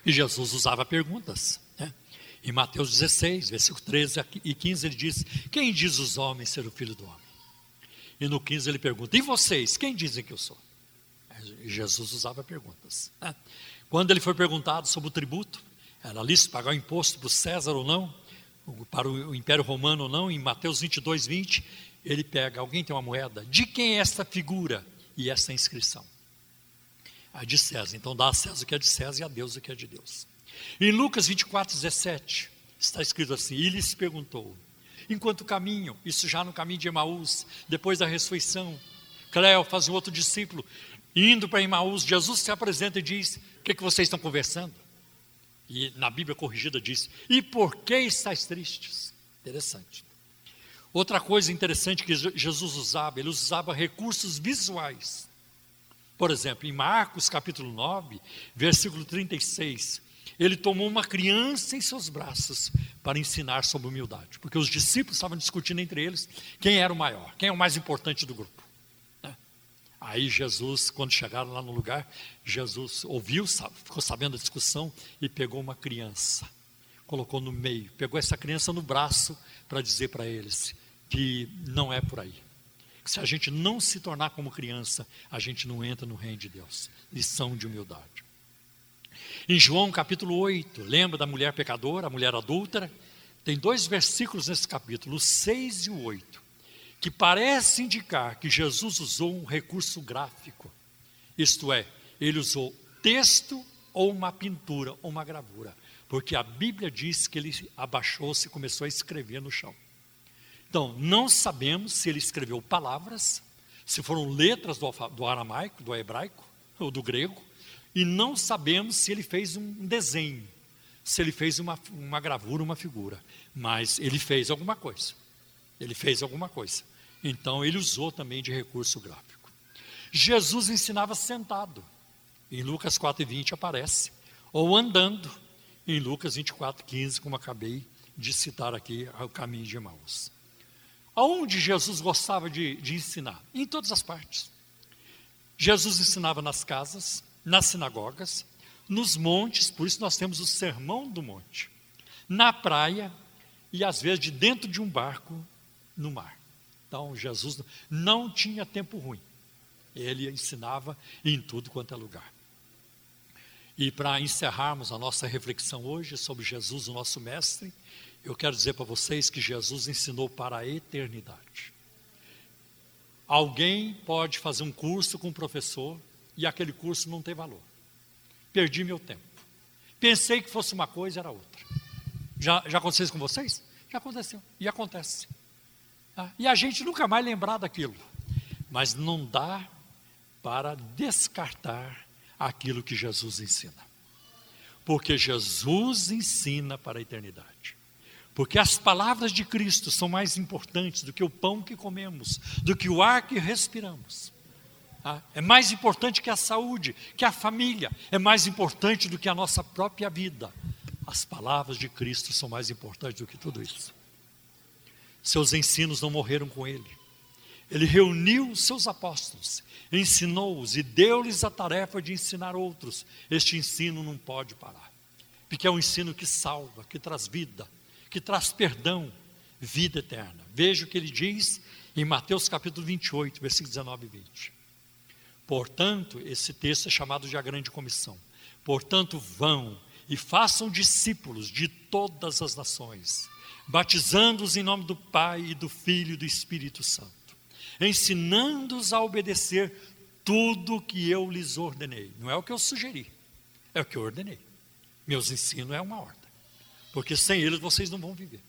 E Jesus usava perguntas. Em Mateus 16, versículo 13 e 15, ele diz: Quem diz os homens ser o filho do homem? E no 15 ele pergunta: E vocês, quem dizem que eu sou? Jesus usava perguntas. Né? Quando ele foi perguntado sobre o tributo, era lícito pagar o imposto para o César ou não, para o Império Romano ou não, em Mateus 22, 20, ele pega: Alguém tem uma moeda? De quem é esta figura e esta inscrição? A de César. Então dá a César o que é de César e a Deus o que é de Deus. Em Lucas 24, 17, está escrito assim: E lhes perguntou, enquanto caminham, isso já no caminho de Emaús, depois da ressurreição, Cleófas, um outro discípulo, indo para Emaús, Jesus se apresenta e diz: O que, é que vocês estão conversando? E na Bíblia corrigida diz: E por que estáis tristes? Interessante. Outra coisa interessante que Jesus usava, ele usava recursos visuais. Por exemplo, em Marcos capítulo 9, versículo 36, ele tomou uma criança em seus braços para ensinar sobre humildade, porque os discípulos estavam discutindo entre eles quem era o maior, quem é o mais importante do grupo. Né? Aí Jesus, quando chegaram lá no lugar, Jesus ouviu, ficou sabendo da discussão e pegou uma criança, colocou no meio, pegou essa criança no braço para dizer para eles que não é por aí se a gente não se tornar como criança, a gente não entra no reino de Deus. Lição de humildade. Em João capítulo 8, lembra da mulher pecadora, a mulher adúltera? Tem dois versículos nesse capítulo, o 6 e o 8, que parece indicar que Jesus usou um recurso gráfico. Isto é, ele usou texto ou uma pintura ou uma gravura, porque a Bíblia diz que ele abaixou-se e começou a escrever no chão. Então, não sabemos se ele escreveu palavras, se foram letras do, do aramaico, do hebraico ou do grego, e não sabemos se ele fez um desenho, se ele fez uma, uma gravura, uma figura, mas ele fez alguma coisa. Ele fez alguma coisa. Então, ele usou também de recurso gráfico. Jesus ensinava sentado. Em Lucas 4,20 aparece. Ou andando. Em Lucas 24,15, como acabei de citar aqui, o caminho de Emmaus. Aonde Jesus gostava de, de ensinar? Em todas as partes. Jesus ensinava nas casas, nas sinagogas, nos montes, por isso nós temos o sermão do monte, na praia e às vezes de dentro de um barco no mar. Então Jesus não tinha tempo ruim. Ele ensinava em tudo quanto é lugar. E para encerrarmos a nossa reflexão hoje sobre Jesus, o nosso mestre, eu quero dizer para vocês que Jesus ensinou para a eternidade. Alguém pode fazer um curso com um professor e aquele curso não tem valor. Perdi meu tempo. Pensei que fosse uma coisa, era outra. Já, já aconteceu isso com vocês? Já aconteceu. E acontece. Ah, e a gente nunca mais lembrar daquilo. Mas não dá para descartar aquilo que Jesus ensina. Porque Jesus ensina para a eternidade. Porque as palavras de Cristo são mais importantes do que o pão que comemos, do que o ar que respiramos. Ah, é mais importante que a saúde, que a família, é mais importante do que a nossa própria vida. As palavras de Cristo são mais importantes do que tudo isso. Seus ensinos não morreram com ele. Ele reuniu os seus apóstolos, ensinou-os e deu-lhes a tarefa de ensinar outros. Este ensino não pode parar, porque é um ensino que salva, que traz vida, que traz perdão, vida eterna. Veja o que ele diz em Mateus capítulo 28, versículos 19 e 20. Portanto, esse texto é chamado de a grande comissão. Portanto, vão e façam discípulos de todas as nações, batizando-os em nome do Pai e do Filho e do Espírito Santo, ensinando-os a obedecer tudo o que eu lhes ordenei. Não é o que eu sugeri, é o que eu ordenei. Meus ensinos é uma ordem. Porque sem eles vocês não vão viver.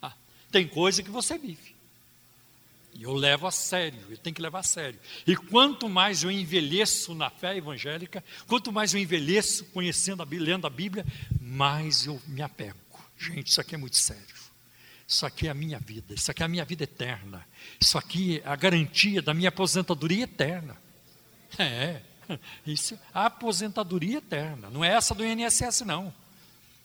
Ah, tem coisa que você vive. E eu levo a sério, eu tenho que levar a sério. E quanto mais eu envelheço na fé evangélica, quanto mais eu envelheço conhecendo a Bíblia, lendo a Bíblia, mais eu me apego. Gente, isso aqui é muito sério. Isso aqui é a minha vida, isso aqui é a minha vida eterna. Isso aqui é a garantia da minha aposentadoria eterna. É, isso, a aposentadoria eterna, não é essa do INSS, não.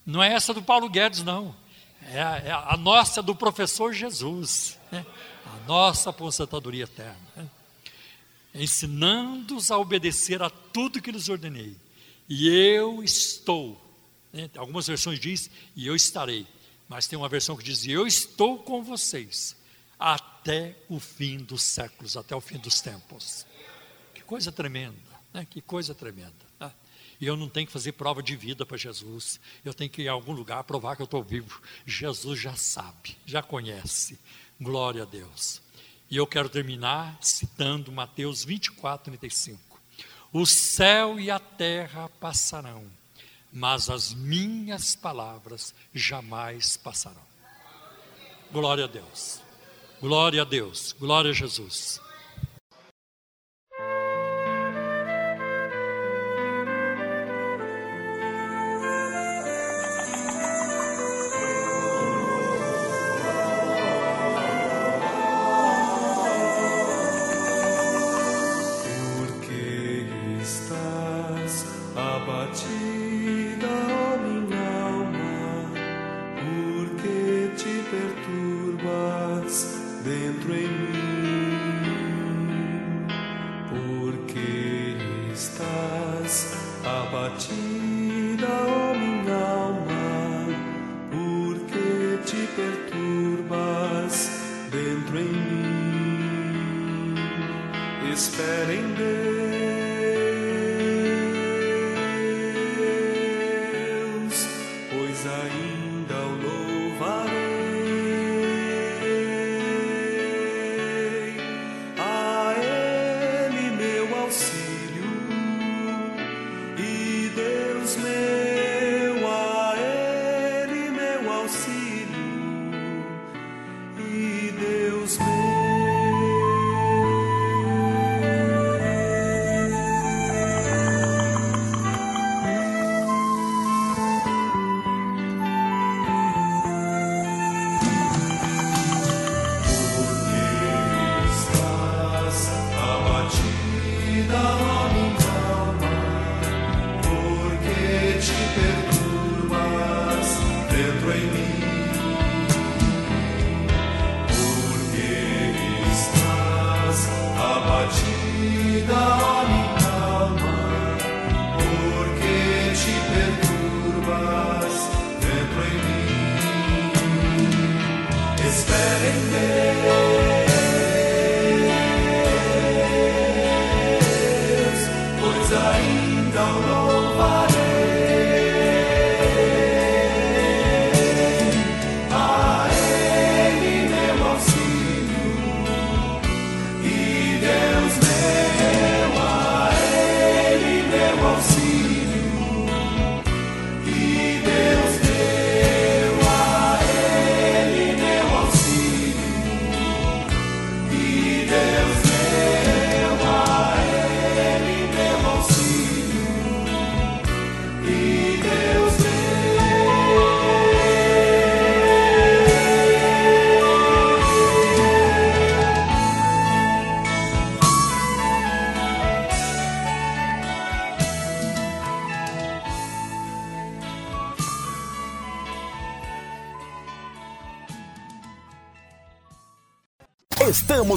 Não é essa do Paulo Guedes, não. É a, é a nossa do professor Jesus. Né? A nossa aposentadoria eterna. Né? Ensinando-os a obedecer a tudo que lhes ordenei. E eu estou. Né? Algumas versões diz, e eu estarei. Mas tem uma versão que diz, eu estou com vocês até o fim dos séculos, até o fim dos tempos. Que coisa tremenda, né? que coisa tremenda. E eu não tenho que fazer prova de vida para Jesus. Eu tenho que ir a algum lugar provar que eu estou vivo. Jesus já sabe, já conhece. Glória a Deus. E eu quero terminar citando Mateus 24, 35. O céu e a terra passarão, mas as minhas palavras jamais passarão. Glória a Deus. Glória a Deus. Glória a Jesus.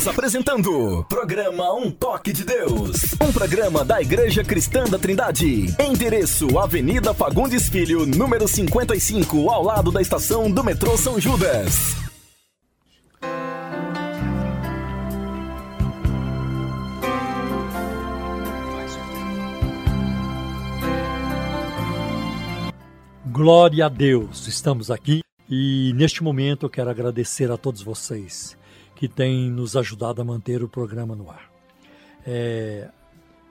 Estamos apresentando programa Um Toque de Deus, um programa da Igreja Cristã da Trindade. Endereço: Avenida Fagundes Filho, número 55, ao lado da estação do metrô São Judas. Glória a Deus, estamos aqui e neste momento eu quero agradecer a todos vocês que têm nos ajudado a manter o programa no ar. É,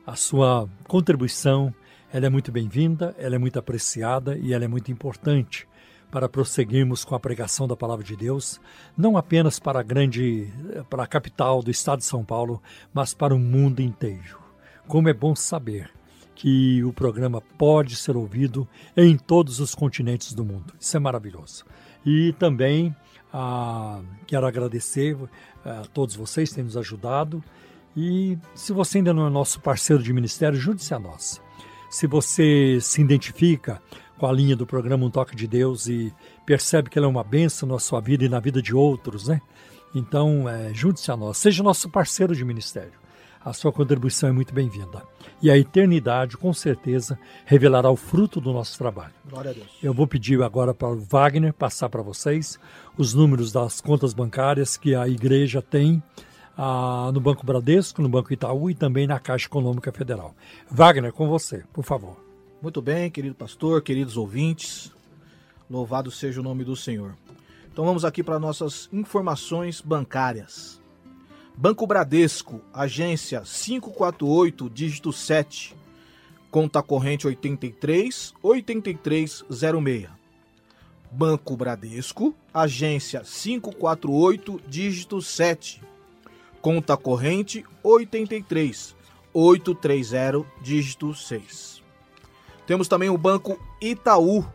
a sua contribuição ela é muito bem-vinda, ela é muito apreciada e ela é muito importante para prosseguirmos com a pregação da palavra de Deus, não apenas para a grande, para a capital do estado de São Paulo, mas para o mundo inteiro. Como é bom saber que o programa pode ser ouvido em todos os continentes do mundo. Isso é maravilhoso. E também ah, quero agradecer a todos vocês que nos ajudado. E se você ainda não é nosso parceiro de ministério, junte-se a nós. Se você se identifica com a linha do programa Um Toque de Deus e percebe que ela é uma bênção na sua vida e na vida de outros, né? Então, é, junte-se a nós. Seja nosso parceiro de ministério. A sua contribuição é muito bem-vinda. E a eternidade, com certeza, revelará o fruto do nosso trabalho. Glória a Deus. Eu vou pedir agora para o Wagner passar para vocês os números das contas bancárias que a igreja tem ah, no Banco Bradesco, no Banco Itaú e também na Caixa Econômica Federal. Wagner, com você, por favor. Muito bem, querido pastor, queridos ouvintes. Louvado seja o nome do Senhor. Então vamos aqui para nossas informações bancárias. Banco Bradesco, agência 548, dígito 7, conta corrente 83 8306. Banco Bradesco, agência 548, dígito 7, conta corrente 83 830, dígito 6. Temos também o Banco Itaú,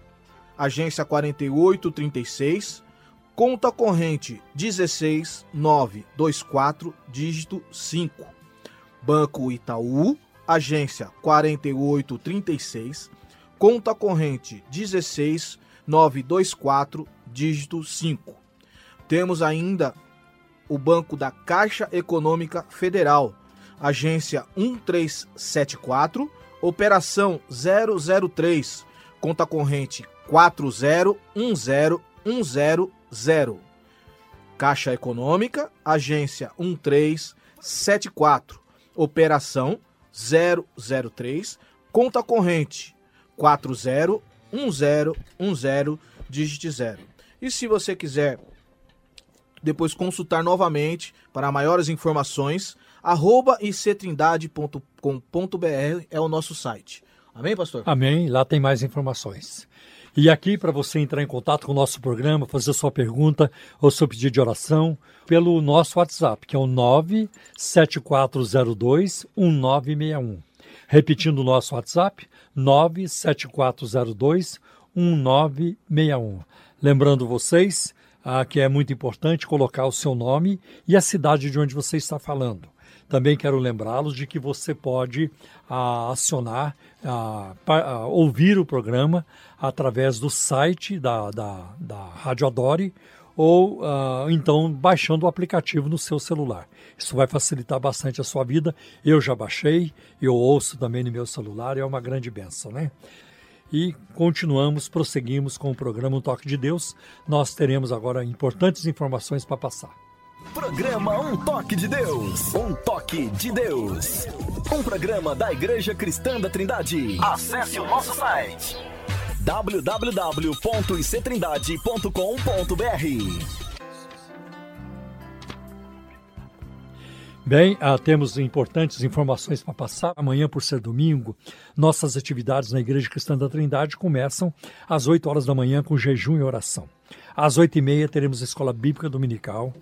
agência 4836, conta corrente 16924, dígito 5. Banco Itaú, agência 4836, conta corrente 16924, dígito 5. Temos ainda o Banco da Caixa Econômica Federal, agência 1374, operação 003, conta corrente 4010100. Caixa Econômica, agência 1374, operação 003, conta corrente 401010, dígito 0. E se você quiser depois consultar novamente para maiores informações, arroba ictrindade.com.br é o nosso site. Amém, pastor? Amém. Lá tem mais informações. E aqui, para você entrar em contato com o nosso programa, fazer sua pergunta ou seu pedido de oração, pelo nosso WhatsApp, que é o 97402-1961. Repetindo o nosso WhatsApp, 97402-1961. Lembrando vocês ah, que é muito importante colocar o seu nome e a cidade de onde você está falando. Também quero lembrá-los de que você pode ah, acionar, ah, ah, ouvir o programa através do site da, da, da Rádio Adore ou uh, então baixando o aplicativo no seu celular. Isso vai facilitar bastante a sua vida. Eu já baixei, eu ouço também no meu celular, é uma grande benção, né? E continuamos, prosseguimos com o programa Um Toque de Deus. Nós teremos agora importantes informações para passar. Programa Um Toque de Deus. Um Toque de Deus. Um programa da Igreja Cristã da Trindade. Acesse o nosso site www.ictrindade.com.br. Bem, ah, temos importantes informações para passar. Amanhã, por ser domingo, nossas atividades na Igreja Cristã da Trindade começam às 8 horas da manhã com jejum e oração. Às 8 e meia teremos a Escola Bíblica Dominical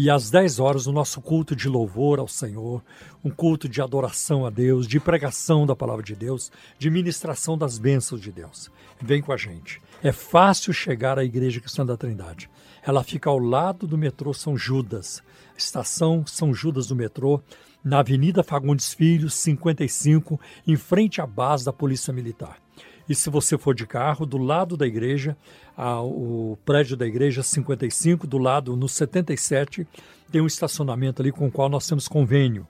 e às 10 horas o nosso culto de louvor ao Senhor, um culto de adoração a Deus, de pregação da palavra de Deus, de ministração das bênçãos de Deus. Vem com a gente. É fácil chegar à Igreja Cristã da Trindade. Ela fica ao lado do metrô São Judas, estação São Judas do metrô, na Avenida Fagundes Filho, 55, em frente à base da Polícia Militar. E se você for de carro, do lado da igreja, o prédio da igreja 55, do lado no 77, tem um estacionamento ali com o qual nós temos convênio.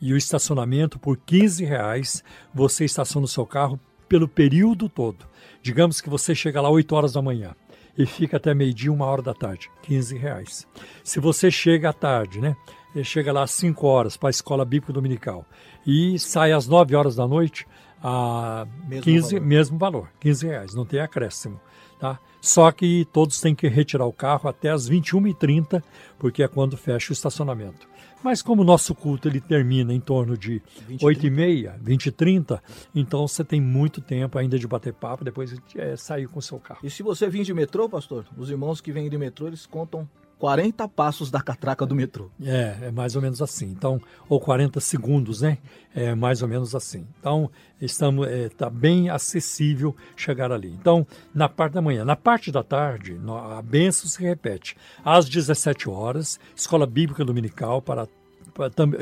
E o estacionamento, por 15 reais, você estaciona o seu carro pelo período todo. Digamos que você chega lá 8 horas da manhã e fica até meio-dia, uma hora da tarde, 15 reais. Se você chega à tarde, né? Chega lá às 5 horas para a escola bíblica dominical e sai às 9 horas da noite, a mesmo 15, valor. mesmo valor, 15 reais, não tem acréscimo. Tá? Só que todos têm que retirar o carro até as 21h30, porque é quando fecha o estacionamento. Mas como o nosso culto ele termina em torno de 8h30, 20h30, então você tem muito tempo ainda de bater papo, depois é, sair com o seu carro. E se você vir de metrô, pastor, os irmãos que vêm de metrô, eles contam 40 passos da catraca do metrô. É, é mais ou menos assim. Então, ou 40 segundos, né? É mais ou menos assim. Então, estamos é, tá bem acessível chegar ali. Então, na parte da manhã, na parte da tarde, a benção se repete. Às 17 horas, escola bíblica dominical para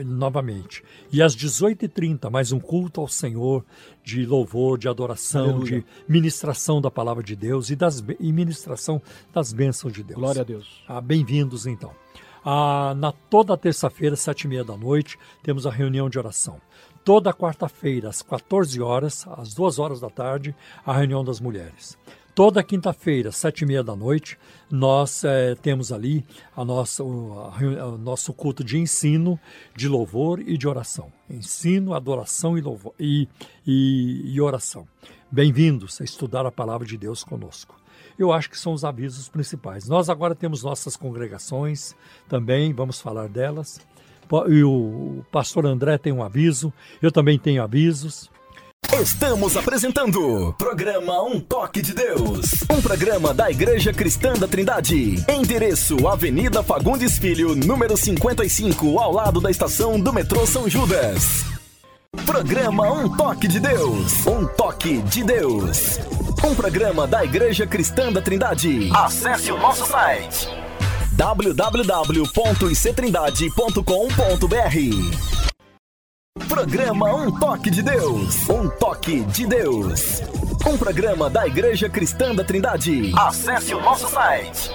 novamente. E às 18h30, mais um culto ao Senhor de louvor, de adoração, Aleluia. de ministração da palavra de Deus e, das, e ministração das bênçãos de Deus. Glória a Deus. Ah, Bem-vindos, então. Ah, na toda terça-feira, sete e meia da noite, temos a reunião de oração. Toda quarta-feira, às 14 horas, às 2 horas da tarde, a reunião das mulheres. Toda quinta-feira, sete e meia da noite, nós é, temos ali a nossa, o, a, o, nosso culto de ensino, de louvor e de oração. Ensino, adoração e, louvor, e, e, e oração. Bem-vindos a estudar a palavra de Deus conosco. Eu acho que são os avisos principais. Nós agora temos nossas congregações também, vamos falar delas. E o pastor André tem um aviso, eu também tenho avisos. Estamos apresentando programa Um Toque de Deus, um programa da Igreja Cristã da Trindade. Endereço: Avenida Fagundes Filho, número 55, ao lado da estação do metrô São Judas. Programa Um Toque de Deus, um toque de Deus. Um programa da Igreja Cristã da Trindade. Acesse o nosso site www.ictrindade.com.br Programa Um Toque de Deus. Um Toque de Deus. Um programa da Igreja Cristã da Trindade. Acesse o nosso site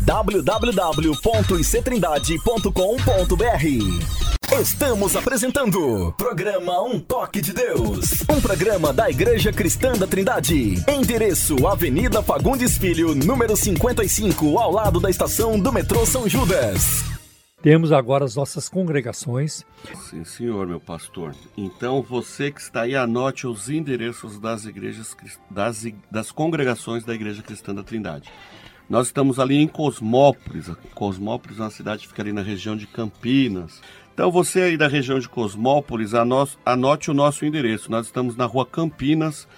www.ictrindade.com.br Estamos apresentando Programa Um Toque de Deus, um programa da Igreja Cristã da Trindade. Endereço: Avenida Fagundes Filho, número 55, ao lado da estação do metrô São Judas. Temos agora as nossas congregações. Sim, senhor, meu pastor. Então, você que está aí, anote os endereços das igrejas, das, das congregações da Igreja Cristã da Trindade. Nós estamos ali em Cosmópolis. Cosmópolis é uma cidade que fica ali na região de Campinas. Então, você aí da região de Cosmópolis, anote o nosso endereço. Nós estamos na rua Campinas,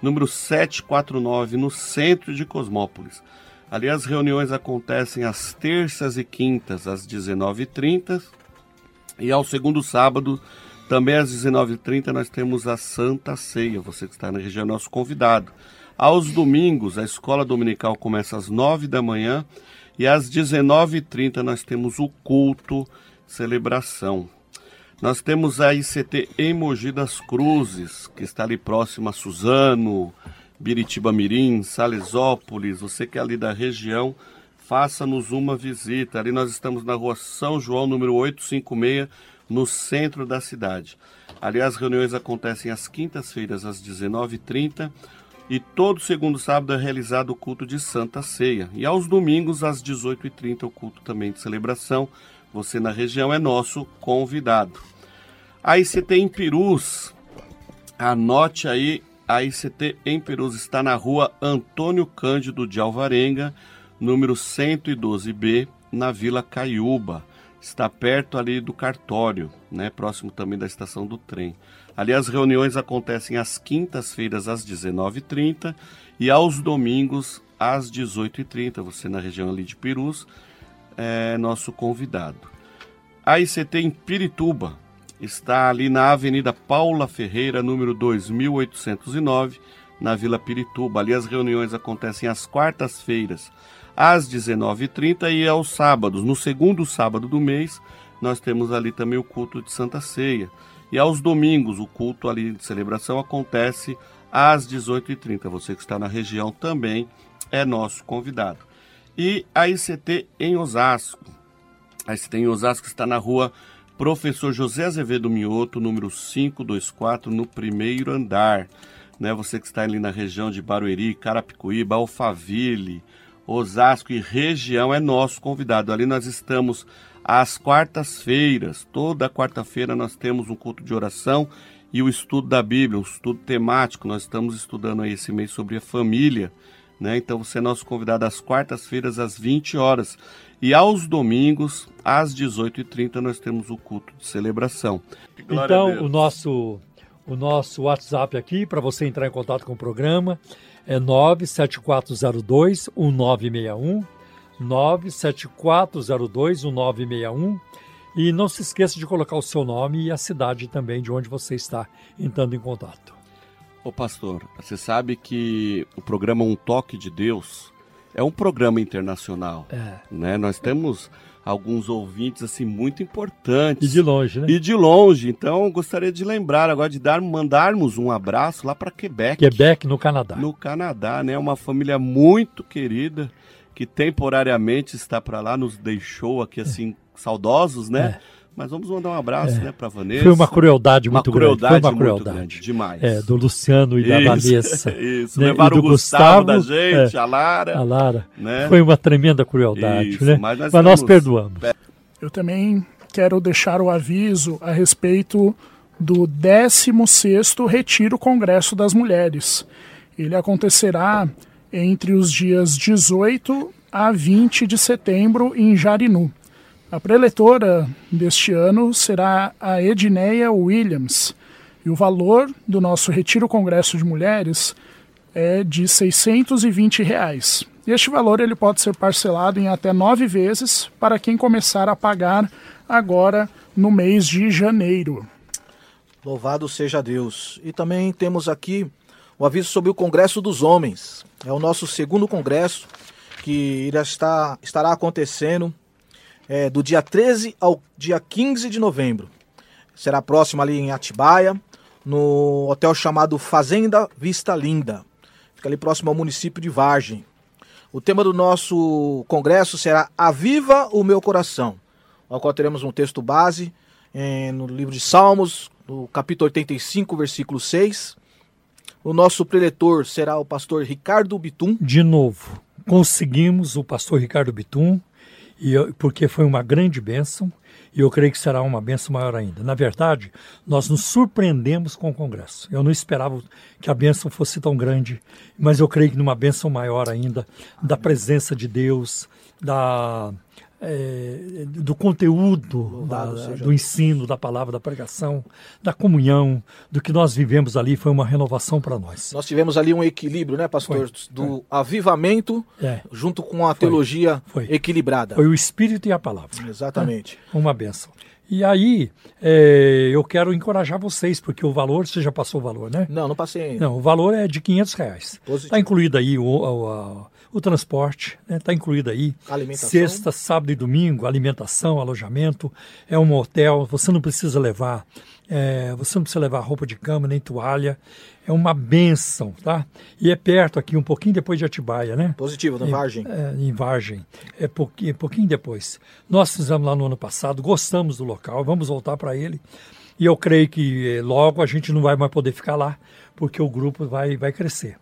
número 749, no centro de Cosmópolis. Ali as reuniões acontecem às terças e quintas, às 19h30. E ao segundo sábado, também às 19h30, nós temos a Santa Ceia. Você que está na região é nosso convidado. Aos domingos, a escola dominical começa às 9 da manhã e às 19h30 nós temos o culto, celebração. Nós temos a ICT em das Cruzes, que está ali próximo a Suzano, Biritiba Mirim, Salesópolis, você que é ali da região, faça-nos uma visita. Ali nós estamos na rua São João, número 856, no centro da cidade. Ali as reuniões acontecem às quintas-feiras, às 19h30, e todo segundo sábado é realizado o culto de Santa Ceia. E aos domingos, às 18h30, o culto também de celebração. Você na região é nosso convidado. A ICT em Pirus, anote aí a ICT em Perus está na rua Antônio Cândido de Alvarenga, número 112B, na Vila Caiúba. Está perto ali do cartório, né, próximo também da estação do trem. Ali as reuniões acontecem às quintas-feiras às 19h30 e aos domingos às 18h30. Você na região ali de Perus é nosso convidado. A ICT em Pirituba, está ali na Avenida Paula Ferreira, número 2809, na Vila Pirituba. Ali as reuniões acontecem às quartas-feiras, às 19h30 e aos sábados. No segundo sábado do mês, nós temos ali também o culto de Santa Ceia. E aos domingos, o culto ali de celebração acontece às 18h30. Você que está na região também é nosso convidado. E a ICT em Osasco. A ICT em Osasco está na rua Professor José Azevedo Mioto, número 524, no primeiro andar. Né, você que está ali na região de Barueri, Carapicuíba, Alphaville, Osasco e região é nosso convidado. Ali nós estamos às quartas-feiras. Toda quarta-feira nós temos um culto de oração e o estudo da Bíblia, um estudo temático. Nós estamos estudando aí esse mês sobre a família. Né? Então você é nosso convidado às quartas-feiras, às 20 horas. E aos domingos, às 18h30, nós temos o culto de celebração. Então, o nosso, o nosso WhatsApp aqui, para você entrar em contato com o programa, é 97402-1961. 97402-1961. E não se esqueça de colocar o seu nome e a cidade também de onde você está entrando em contato. Ô pastor, você sabe que o programa Um Toque de Deus é um programa internacional. É. Né? Nós temos alguns ouvintes assim muito importantes. E de longe, né? E de longe. Então, gostaria de lembrar agora de dar, mandarmos um abraço lá para Quebec. Quebec, no Canadá. No Canadá, né? Uma família muito querida que temporariamente está para lá, nos deixou aqui assim é. saudosos, né? É. Mas vamos mandar um abraço, é. né, para Vanessa. Foi uma crueldade muito uma crueldade grande. Foi uma crueldade grande, demais. É, do Luciano e isso, da Vanessa. Isso, né? levaram o Gustavo, Gustavo da gente, é, a Lara. A Lara. Né? Foi uma tremenda crueldade, isso, né? Mas nós, mas nós perdoamos. Eu também quero deixar o aviso a respeito do 16º Retiro Congresso das Mulheres. Ele acontecerá entre os dias 18 a 20 de setembro em Jarinu. A preletora deste ano será a Edneia Williams e o valor do nosso Retiro Congresso de Mulheres é de 620 reais. Este valor ele pode ser parcelado em até nove vezes para quem começar a pagar agora no mês de janeiro. Louvado seja Deus. E também temos aqui o aviso sobre o Congresso dos Homens. É o nosso segundo congresso que irá estar, estará acontecendo é, do dia 13 ao dia 15 de novembro. Será próximo ali em Atibaia, no hotel chamado Fazenda Vista Linda. Fica ali próximo ao município de Vargem. O tema do nosso congresso será Aviva o Meu Coração, ao qual teremos um texto base eh, no livro de Salmos, no capítulo 85, versículo 6. O nosso preletor será o pastor Ricardo Bitum. De novo, conseguimos o pastor Ricardo Bitum, e eu, porque foi uma grande bênção e eu creio que será uma benção maior ainda. Na verdade, nós nos surpreendemos com o Congresso. Eu não esperava que a benção fosse tão grande, mas eu creio que numa benção maior ainda, da presença de Deus, da, é, do conteúdo da, do ensino, da palavra, da pregação, da comunhão, do que nós vivemos ali, foi uma renovação para nós. Nós tivemos ali um equilíbrio, né, pastor? Foi, do avivamento é. junto com a teologia foi, equilibrada. Foi o Espírito e a palavra. Exatamente. É, uma benção. E aí, é, eu quero encorajar vocês, porque o valor, você já passou o valor, né? Não, não passei ainda. Não, o valor é de 500 reais. Está incluído aí o, o, o transporte, está né, tá incluído aí. Alimentação. Sexta, sábado e domingo, alimentação, alojamento. É um hotel, você não precisa levar, é, você não precisa levar roupa de cama nem toalha. É uma benção, tá? E é perto aqui, um pouquinho depois de Atibaia, né? Positivo, na Vargem. É, em Vargem. É pouquinho, pouquinho depois. Nós fizemos lá no ano passado, gostamos do local, vamos voltar para ele. E eu creio que eh, logo a gente não vai mais poder ficar lá, porque o grupo vai, vai crescer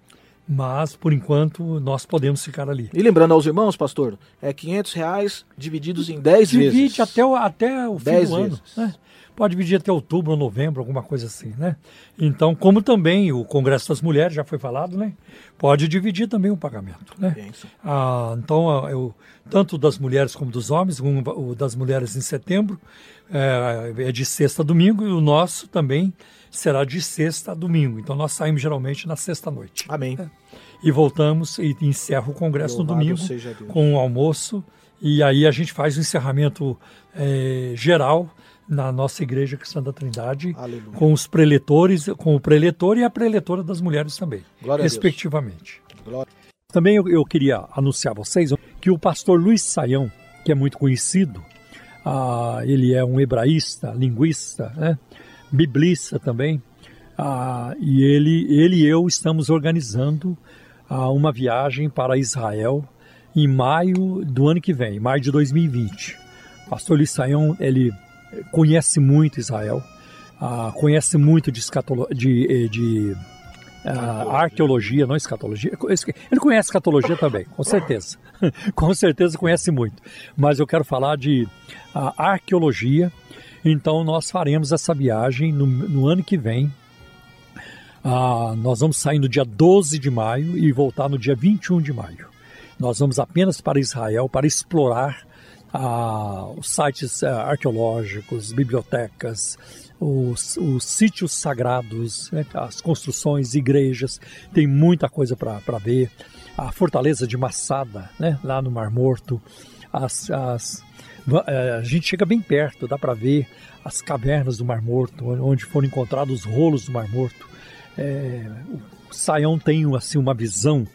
mas por enquanto nós podemos ficar ali. E lembrando aos irmãos, pastor, é 500 reais divididos em 10 Divide vezes. Divide até o, até o fim do vezes. ano. Né? Pode dividir até outubro ou novembro, alguma coisa assim, né? Então, como também o Congresso das Mulheres, já foi falado, né? Pode dividir também o pagamento, né? Ah, então, eu, tanto das mulheres como dos homens, um, o das mulheres em setembro, é, é de sexta a domingo, e o nosso também será de sexta a domingo. Então nós saímos geralmente na sexta-noite. Amém. É. E voltamos e encerra o congresso Louvado no domingo com o um almoço. E aí a gente faz o encerramento é, geral na nossa igreja cristã da Trindade, Aleluia. com os preletores, com o preletor e a preletora das mulheres também, Glória respectivamente. Também eu, eu, queria anunciar a vocês que o pastor Luiz Saião, que é muito conhecido, ah, ele é um hebraísta, linguista, né? biblista também, ah, e ele, ele e eu estamos organizando ah, uma viagem para Israel em maio do ano que vem, maio de 2020. O pastor Lissaião, ele conhece muito Israel, ah, conhece muito de, escatolo de, eh, de uh, arqueologia, não escatologia. Ele conhece escatologia também, com certeza. com certeza conhece muito. Mas eu quero falar de uh, arqueologia então nós faremos essa viagem no, no ano que vem. Ah, nós vamos sair no dia 12 de maio e voltar no dia 21 de maio. Nós vamos apenas para Israel para explorar ah, os sites ah, arqueológicos, bibliotecas, os, os sítios sagrados, né, as construções, igrejas. Tem muita coisa para ver. A fortaleza de Massada, né, lá no Mar Morto, as, as é, a gente chega bem perto, dá para ver as cavernas do Mar Morto, onde foram encontrados os rolos do Mar Morto. É, o Saião tem assim uma visão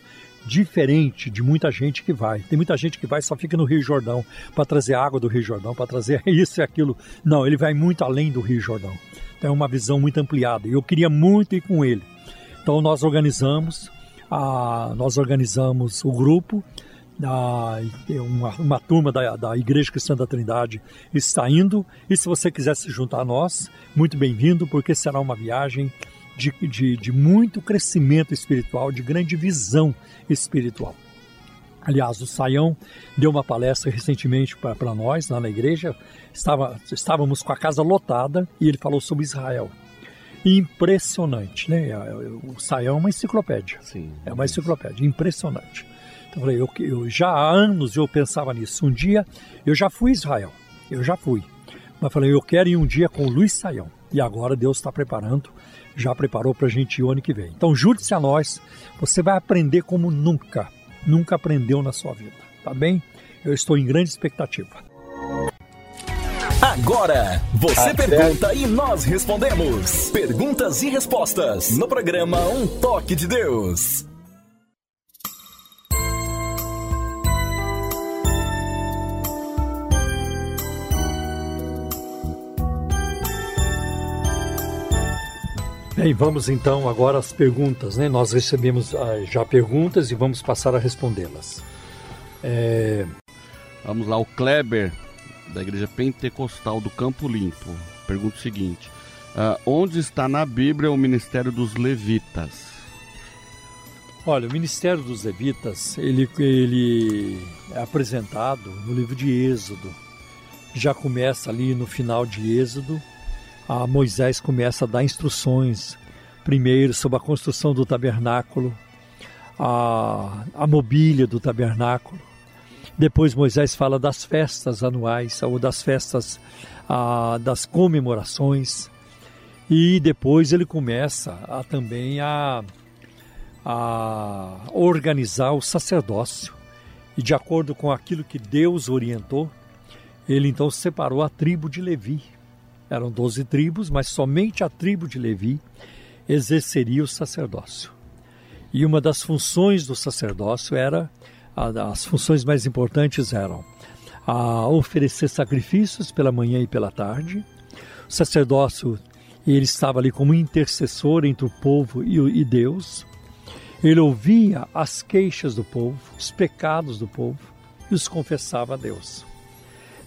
diferente de muita gente que vai. Tem muita gente que vai só fica no Rio Jordão para trazer água do Rio Jordão, para trazer isso e aquilo. Não, ele vai muito além do Rio Jordão. Tem uma visão muito ampliada. E eu queria muito ir com ele. Então nós organizamos, a, nós organizamos o grupo a, uma, uma turma da, da Igreja Cristã da Trindade está indo. E se você quiser se juntar a nós, muito bem-vindo, porque será uma viagem de, de, de muito crescimento espiritual, de grande visão espiritual. Aliás, o Saião deu uma palestra recentemente para nós lá na igreja. Estava, estávamos com a casa lotada e ele falou sobre Israel. Impressionante, né? O Saião é uma enciclopédia. Sim. É uma enciclopédia, impressionante. Então, eu falei, eu, eu, já há anos eu pensava nisso. Um dia, eu já fui a Israel, eu já fui. Mas falei, eu quero ir um dia com o Luiz Saião. E agora Deus está preparando, já preparou para a gente o ano que vem. Então, jure-se a nós, você vai aprender como nunca, nunca aprendeu na sua vida, tá bem? Eu estou em grande expectativa. Agora, você pergunta e nós respondemos. Perguntas e respostas no programa Um Toque de Deus. Vamos então agora às perguntas, né? Nós recebemos ah, já perguntas e vamos passar a respondê-las. É... Vamos lá, o Kleber, da Igreja Pentecostal do Campo Limpo, pergunta o seguinte: uh, onde está na Bíblia o ministério dos levitas? Olha, o ministério dos levitas ele, ele é apresentado no livro de Êxodo. Já começa ali no final de Êxodo, a Moisés começa a dar instruções, primeiro sobre a construção do tabernáculo, a, a mobília do tabernáculo. Depois Moisés fala das festas anuais, ou das festas, das comemorações. E depois ele começa a, também a, a organizar o sacerdócio. E de acordo com aquilo que Deus orientou, ele então separou a tribo de Levi. Eram doze tribos, mas somente a tribo de Levi exerceria o sacerdócio. E uma das funções do sacerdócio era, as funções mais importantes eram a oferecer sacrifícios pela manhã e pela tarde. O sacerdócio ele estava ali como intercessor entre o povo e Deus. Ele ouvia as queixas do povo, os pecados do povo e os confessava a Deus.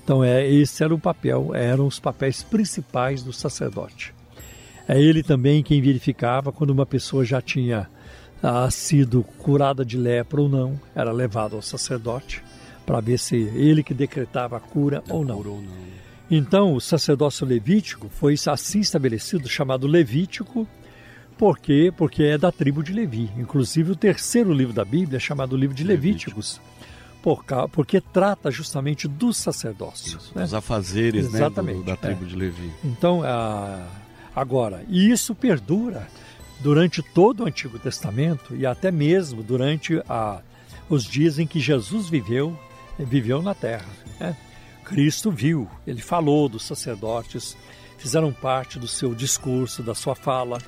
Então é esse era o papel, eram os papéis principais do sacerdote. É ele também quem verificava quando uma pessoa já tinha ah, sido curada de lepra ou não, era levado ao sacerdote para ver se ele que decretava a cura ou não. Então, o sacerdócio levítico foi assim estabelecido, chamado Levítico, por quê? Porque é da tribo de Levi. Inclusive, o terceiro livro da Bíblia é chamado livro de Levíticos, por, porque trata justamente do sacerdócio. Isso, né? Os afazeres né, do, da tribo é. de Levi. Então, a, agora, e isso perdura durante todo o Antigo Testamento e até mesmo durante a, os dias em que Jesus viveu, viveu na Terra. Né? Cristo viu, ele falou dos sacerdotes, fizeram parte do seu discurso, da sua fala,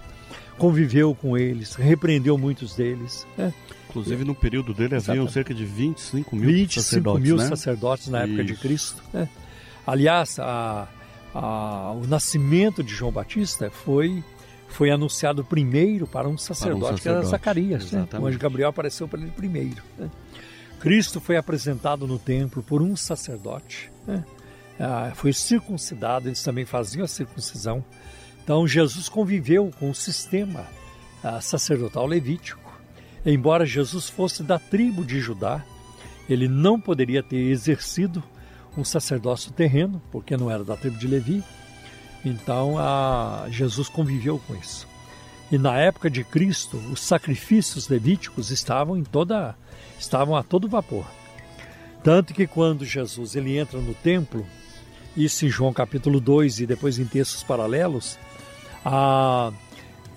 conviveu com eles, repreendeu muitos deles. Né? Inclusive, no período dele haviam cerca de 25 mil 25 sacerdotes. mil né? sacerdotes na época Isso. de Cristo. Né? Aliás, a, a, o nascimento de João Batista foi foi anunciado primeiro para um sacerdote, para um sacerdote que era Zacarias. Né? O anjo Gabriel apareceu para ele primeiro. Né? Cristo foi apresentado no templo por um sacerdote. Né? Ah, foi circuncidado, eles também faziam a circuncisão. Então, Jesus conviveu com o sistema ah, sacerdotal levítico. Embora Jesus fosse da tribo de Judá, ele não poderia ter exercido um sacerdócio terreno, porque não era da tribo de Levi, então, Jesus conviveu com isso. E na época de Cristo, os sacrifícios levíticos estavam em toda estavam a todo vapor. Tanto que quando Jesus ele entra no templo, isso em João capítulo 2 e depois em textos paralelos, a,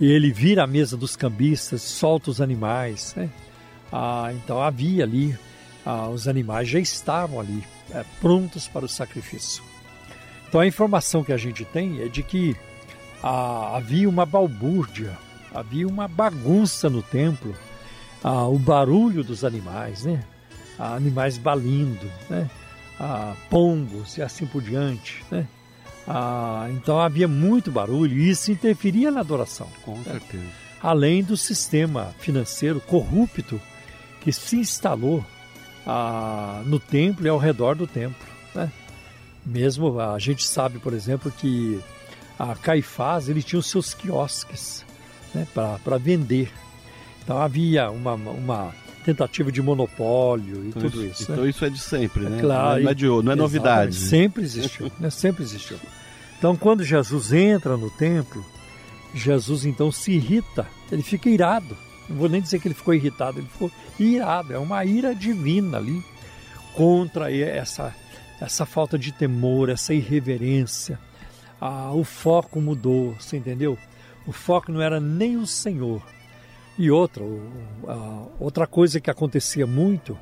ele vira a mesa dos cambistas, solta os animais. Né? Ah, então havia ali, ah, os animais já estavam ali, é, prontos para o sacrifício. Então a informação que a gente tem é de que ah, havia uma balbúrdia, havia uma bagunça no templo, ah, o barulho dos animais, né? Ah, animais balindo, né? Ah, pombos e assim por diante, né? Ah, então havia muito barulho e isso interferia na adoração. Com certeza. Além do sistema financeiro corrupto que se instalou ah, no templo e ao redor do templo. Né? Mesmo a gente sabe, por exemplo, que a Caifás ele tinha os seus quiosques né, para vender. Então havia uma, uma tentativa de monopólio e então tudo isso. Então né? isso é de sempre, né? É claro, não é, de, não é novidade. Sempre existiu, né? sempre existiu. Então quando Jesus entra no templo, Jesus então se irrita, ele fica irado. Não vou nem dizer que ele ficou irritado, ele ficou irado. É uma ira divina ali contra essa essa falta de temor, essa irreverência. Ah, o foco mudou, você entendeu? O foco não era nem o Senhor. E outra, outra coisa que acontecia muito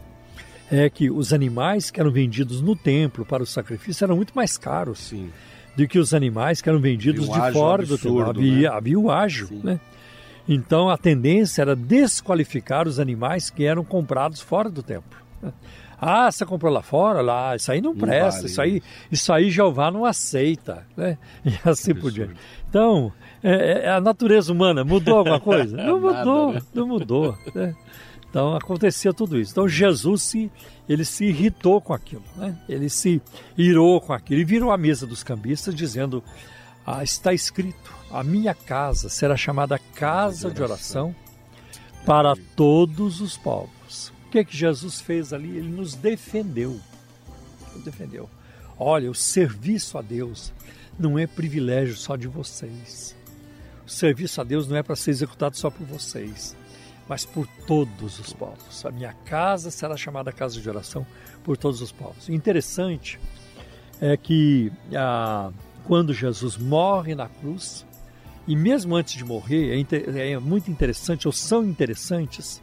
é que os animais que eram vendidos no templo para o sacrifício eram muito mais caros Sim. do que os animais que eram vendidos de fora absurdo, do templo. Havia, né? havia o ágio, né? Então a tendência era desqualificar os animais que eram comprados fora do templo. Né? Ah, você comprou lá fora? Lá, isso aí não, não presta, vale. isso, aí, isso aí Jeová não aceita, né? E assim por diante. Então, é, é, a natureza humana mudou alguma coisa? Não mudou, Nada, né? não mudou. Né? Então acontecia tudo isso. Então Jesus se, ele se irritou com aquilo, né? ele se irou com aquilo e virou a mesa dos cambistas dizendo: ah, está escrito, a minha casa será chamada casa de oração para todos os povos. O que, é que Jesus fez ali? Ele nos defendeu. Ele defendeu. Olha, o serviço a Deus não é privilégio só de vocês. O serviço a Deus não é para ser executado só por vocês mas por todos os povos. A minha casa será chamada casa de oração por todos os povos. interessante é que ah, quando Jesus morre na cruz, e mesmo antes de morrer, é, é, muito interessante, ou são interessantes,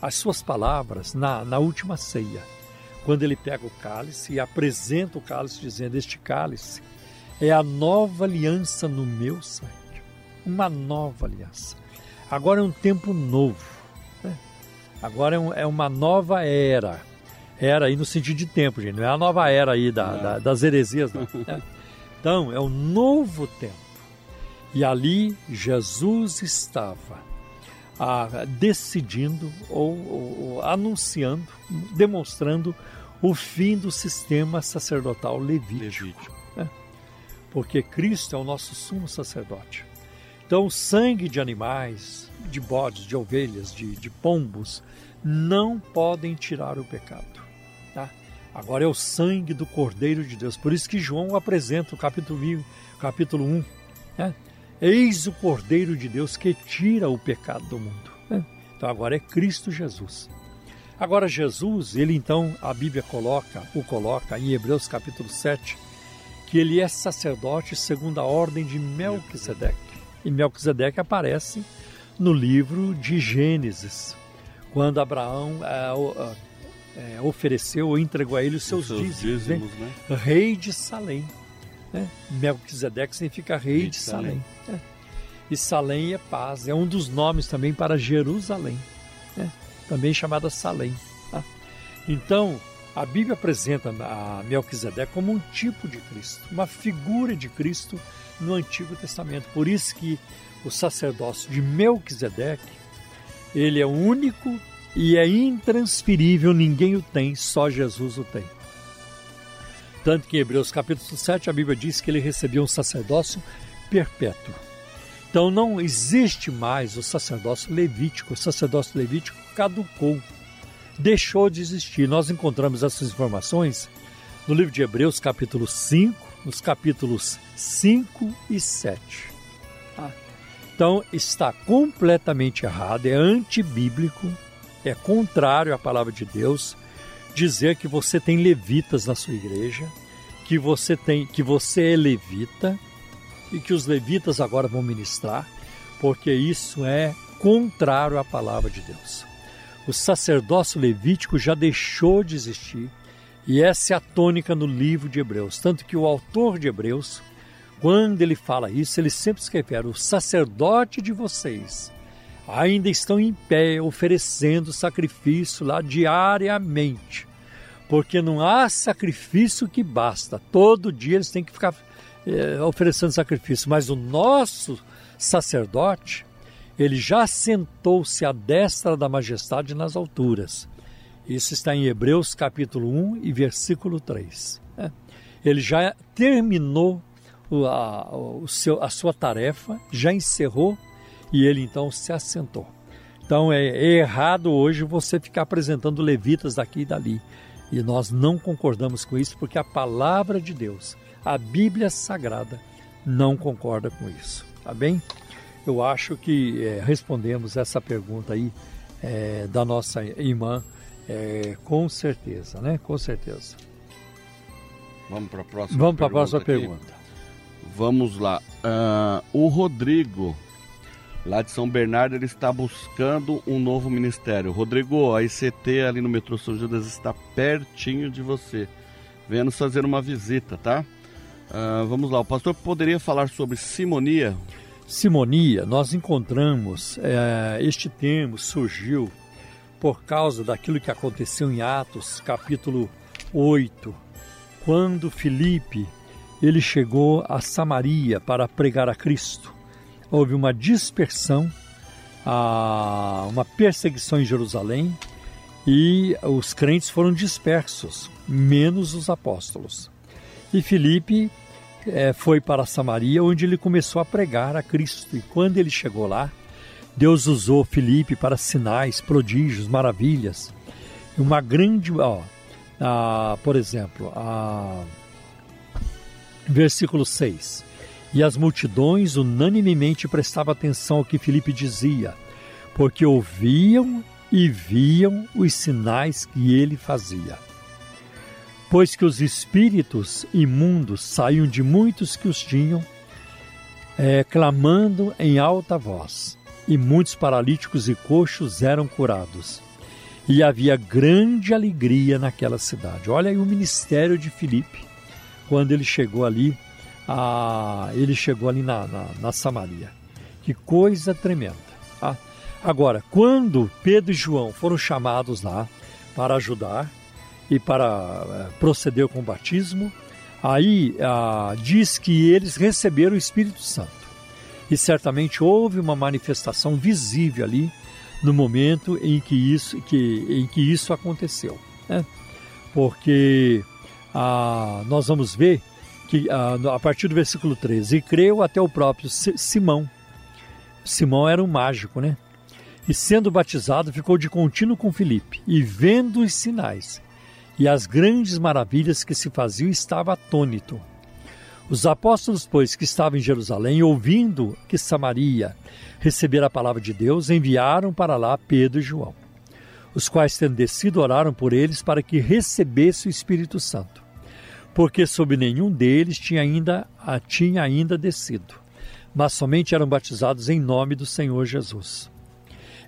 as suas palavras na, na última ceia. Quando ele pega o cálice e apresenta o cálice, dizendo: Este cálice é a nova aliança no meu sangue. Uma nova aliança Agora é um tempo novo. Né? Agora é, um, é, uma nova era. Era aí no sentido de tempo, gente. Não é a nova era aí da, da, das heresias, não. Né? Então, é um novo tempo. E ali Jesus estava ah, decidindo ou, ou, ou, anunciando, demonstrando o fim do sistema sacerdotal levítico. levítico. Né? Porque Cristo é o nosso sumo sacerdote. Então, sangue de animais, de bodes, de ovelhas, de, de pombos, não podem tirar o pecado. Tá? Agora é o sangue do Cordeiro de Deus. Por isso que João apresenta o capítulo, capítulo 1. Né? Eis o Cordeiro de Deus que tira o pecado do mundo. Né? Então agora é Cristo Jesus. Agora Jesus, ele então, a Bíblia coloca, o coloca em Hebreus capítulo 7, que ele é sacerdote segundo a ordem de Melquisedeque. E Melquisedeque aparece no livro de Gênesis, quando Abraão é, é, ofereceu ou entregou a ele os seus, os seus dízimos, dízimos né? Né? rei de Salém. Né? Melquisedeque significa rei, rei de Salém. Salém. Né? E Salém é paz, é um dos nomes também para Jerusalém, né? também chamada Salém. Tá? Então, a Bíblia apresenta a Melquisedeque como um tipo de Cristo, uma figura de Cristo no Antigo Testamento. Por isso que o sacerdócio de Melquisedeque, ele é único e é intransferível, ninguém o tem, só Jesus o tem. Tanto que em Hebreus capítulo 7 a Bíblia diz que ele recebia um sacerdócio perpétuo. Então não existe mais o sacerdócio levítico, o sacerdócio levítico caducou, deixou de existir. Nós encontramos essas informações no livro de Hebreus capítulo 5, nos capítulos 5 e 7. Ah. Então está completamente errado, é antibíblico, é contrário à palavra de Deus dizer que você tem levitas na sua igreja, que você tem, que você é levita e que os levitas agora vão ministrar, porque isso é contrário à palavra de Deus. O sacerdócio levítico já deixou de existir e essa é a tônica no livro de Hebreus. Tanto que o autor de Hebreus, quando ele fala isso, ele sempre se refere: o sacerdote de vocês ainda estão em pé oferecendo sacrifício lá diariamente. Porque não há sacrifício que basta. Todo dia eles têm que ficar é, oferecendo sacrifício. Mas o nosso sacerdote, ele já sentou-se à destra da majestade nas alturas isso está em Hebreus capítulo 1 e versículo 3. Né? Ele já terminou a, a sua tarefa, já encerrou e ele então se assentou. Então é, é errado hoje você ficar apresentando levitas daqui e dali. E nós não concordamos com isso porque a palavra de Deus, a Bíblia Sagrada, não concorda com isso. Tá bem? Eu acho que é, respondemos essa pergunta aí é, da nossa irmã é, com certeza, né? Com certeza. Vamos para a próxima Vamos para a próxima aqui. pergunta. Vamos lá. Uh, o Rodrigo, lá de São Bernardo, ele está buscando um novo ministério. Rodrigo, a ICT ali no metrô São Judas está pertinho de você. Venha nos fazer uma visita, tá? Uh, vamos lá, o pastor poderia falar sobre simonia? Simonia, nós encontramos, é, este termo surgiu por causa daquilo que aconteceu em Atos, capítulo 8, quando Filipe ele chegou a Samaria para pregar a Cristo. Houve uma dispersão uma perseguição em Jerusalém e os crentes foram dispersos, menos os apóstolos. E Filipe é, foi para Samaria, onde ele começou a pregar a Cristo. E quando ele chegou lá, Deus usou Filipe para sinais, prodígios, maravilhas. Uma grande. Ó, a, por exemplo, a, versículo 6. E as multidões unanimemente prestavam atenção ao que Filipe dizia, porque ouviam e viam os sinais que ele fazia. Pois que os espíritos imundos saíam de muitos que os tinham, é, clamando em alta voz, e muitos paralíticos e coxos eram curados. E havia grande alegria naquela cidade. Olha aí o ministério de Filipe, quando ele chegou ali a, ele chegou ali na, na, na Samaria. Que coisa tremenda. Tá? Agora, quando Pedro e João foram chamados lá para ajudar e para é, proceder com o batismo, aí ah, diz que eles receberam o Espírito Santo. E certamente houve uma manifestação visível ali no momento em que isso, que, em que isso aconteceu. Né? Porque ah, nós vamos ver que a partir do versículo 13, e creu até o próprio Simão. Simão era um mágico, né? E sendo batizado, ficou de contínuo com Filipe, e vendo os sinais e as grandes maravilhas que se faziam, estava atônito. Os apóstolos, pois, que estavam em Jerusalém, ouvindo que Samaria recebera a palavra de Deus, enviaram para lá Pedro e João, os quais, tendo descido, oraram por eles para que recebesse o Espírito Santo porque sobre nenhum deles tinha ainda, tinha ainda descido, mas somente eram batizados em nome do Senhor Jesus.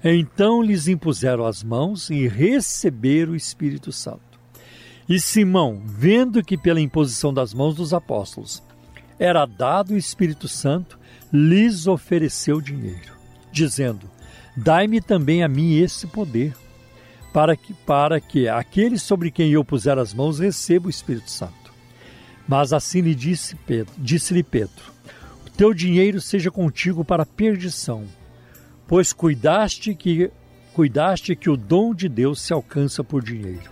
Então lhes impuseram as mãos e receberam o Espírito Santo. E Simão, vendo que pela imposição das mãos dos apóstolos era dado o Espírito Santo, lhes ofereceu dinheiro, dizendo: Dai-me também a mim esse poder, para que, para que aquele sobre quem eu puser as mãos receba o Espírito Santo. Mas assim lhe disse Pedro, disse-lhe Pedro: O teu dinheiro seja contigo para perdição, pois cuidaste que cuidaste que o dom de Deus se alcança por dinheiro.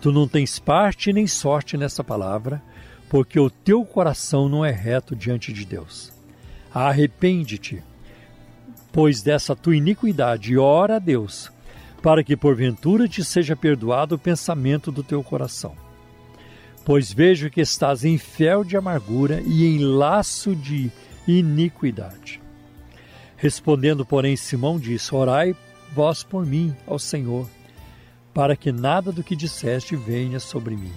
Tu não tens parte nem sorte nessa palavra, porque o teu coração não é reto diante de Deus. Arrepende-te, pois dessa tua iniquidade, e ora a Deus, para que porventura te seja perdoado o pensamento do teu coração pois vejo que estás em fel de amargura e em laço de iniquidade. Respondendo, porém, Simão disse: Orai vós por mim ao Senhor, para que nada do que disseste venha sobre mim.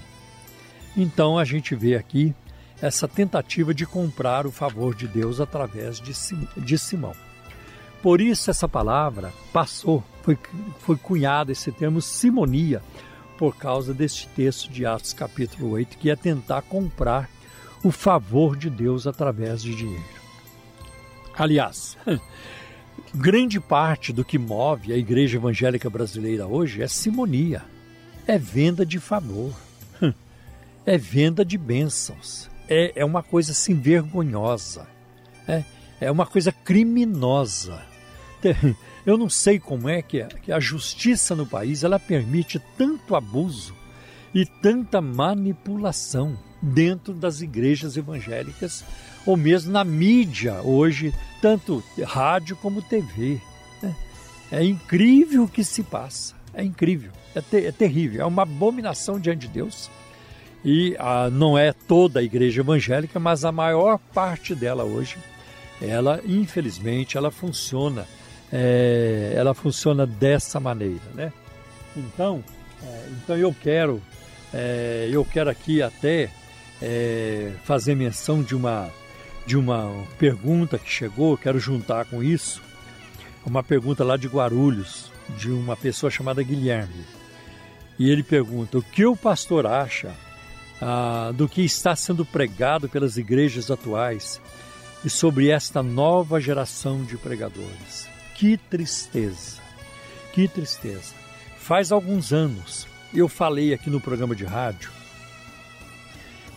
Então a gente vê aqui essa tentativa de comprar o favor de Deus através de Simão. Por isso essa palavra passou, foi, foi cunhada esse termo simonia, por causa deste texto de Atos capítulo 8, que é tentar comprar o favor de Deus através de dinheiro. Aliás, grande parte do que move a igreja evangélica brasileira hoje é simonia, é venda de favor, é venda de bênçãos, é, é uma coisa assim vergonhosa, é, é uma coisa criminosa. Eu não sei como é que, que a justiça no país ela permite tanto abuso e tanta manipulação dentro das igrejas evangélicas ou mesmo na mídia hoje, tanto rádio como TV. Né? É incrível o que se passa, é incrível, é, ter, é terrível, é uma abominação diante de Deus. E ah, não é toda a igreja evangélica, mas a maior parte dela hoje, ela infelizmente, ela funciona é, ela funciona dessa maneira, né? Então, é, então eu quero, é, eu quero aqui até fazer menção de uma de uma pergunta que chegou, quero juntar com isso, uma pergunta lá de Guarulhos, de uma pessoa chamada Guilherme. E ele pergunta: o que o pastor acha ah, do que está sendo pregado pelas igrejas atuais e sobre esta nova geração de pregadores? Que tristeza, que tristeza. Faz alguns anos eu falei aqui no programa de rádio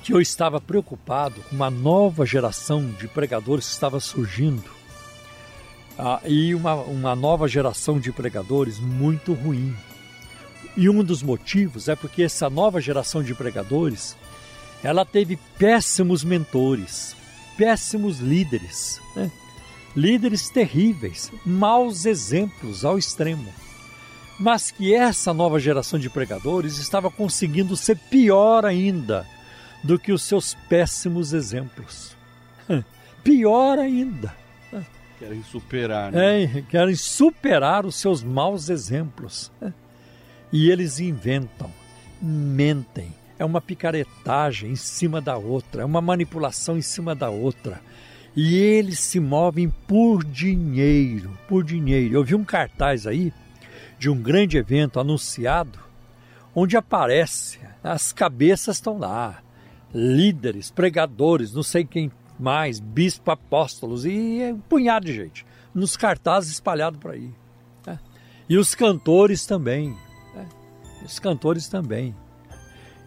que eu estava preocupado com uma nova geração de pregadores que estava surgindo ah, e uma, uma nova geração de pregadores muito ruim. E um dos motivos é porque essa nova geração de pregadores ela teve péssimos mentores, péssimos líderes, né? líderes terríveis, maus exemplos ao extremo. Mas que essa nova geração de pregadores estava conseguindo ser pior ainda do que os seus péssimos exemplos. Pior ainda. Querem superar, né? É, querem superar os seus maus exemplos. E eles inventam, mentem. É uma picaretagem em cima da outra, é uma manipulação em cima da outra. E eles se movem por dinheiro, por dinheiro. Eu vi um cartaz aí de um grande evento anunciado, onde aparece, as cabeças estão lá, líderes, pregadores, não sei quem mais, bispo, apóstolos e um punhado de gente nos cartazes espalhados por aí. Né? E os cantores também. Os cantores também.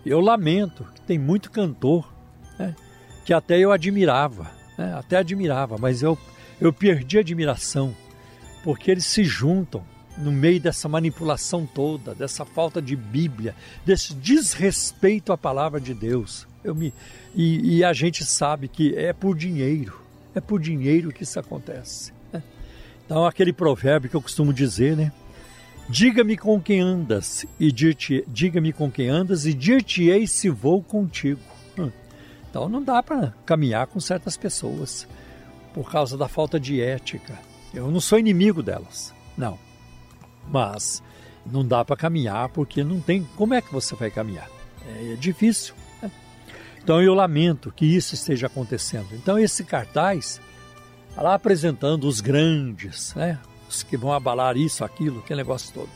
Eu lamento que tem muito cantor né? que até eu admirava, né? até admirava, mas eu, eu perdi a admiração porque eles se juntam no meio dessa manipulação toda, dessa falta de Bíblia, desse desrespeito à palavra de Deus. Eu me, e, e a gente sabe que é por dinheiro, é por dinheiro que isso acontece. Né? Então, aquele provérbio que eu costumo dizer, né? Diga-me com quem andas e diga-me com quem andas e dir-te-ei se vou contigo. Hum. Então não dá para caminhar com certas pessoas por causa da falta de ética. Eu não sou inimigo delas, não. Mas não dá para caminhar porque não tem. Como é que você vai caminhar? É, é difícil. Né? Então eu lamento que isso esteja acontecendo. Então esse cartaz tá lá apresentando os grandes, né? Que vão abalar isso, aquilo, aquele negócio todo.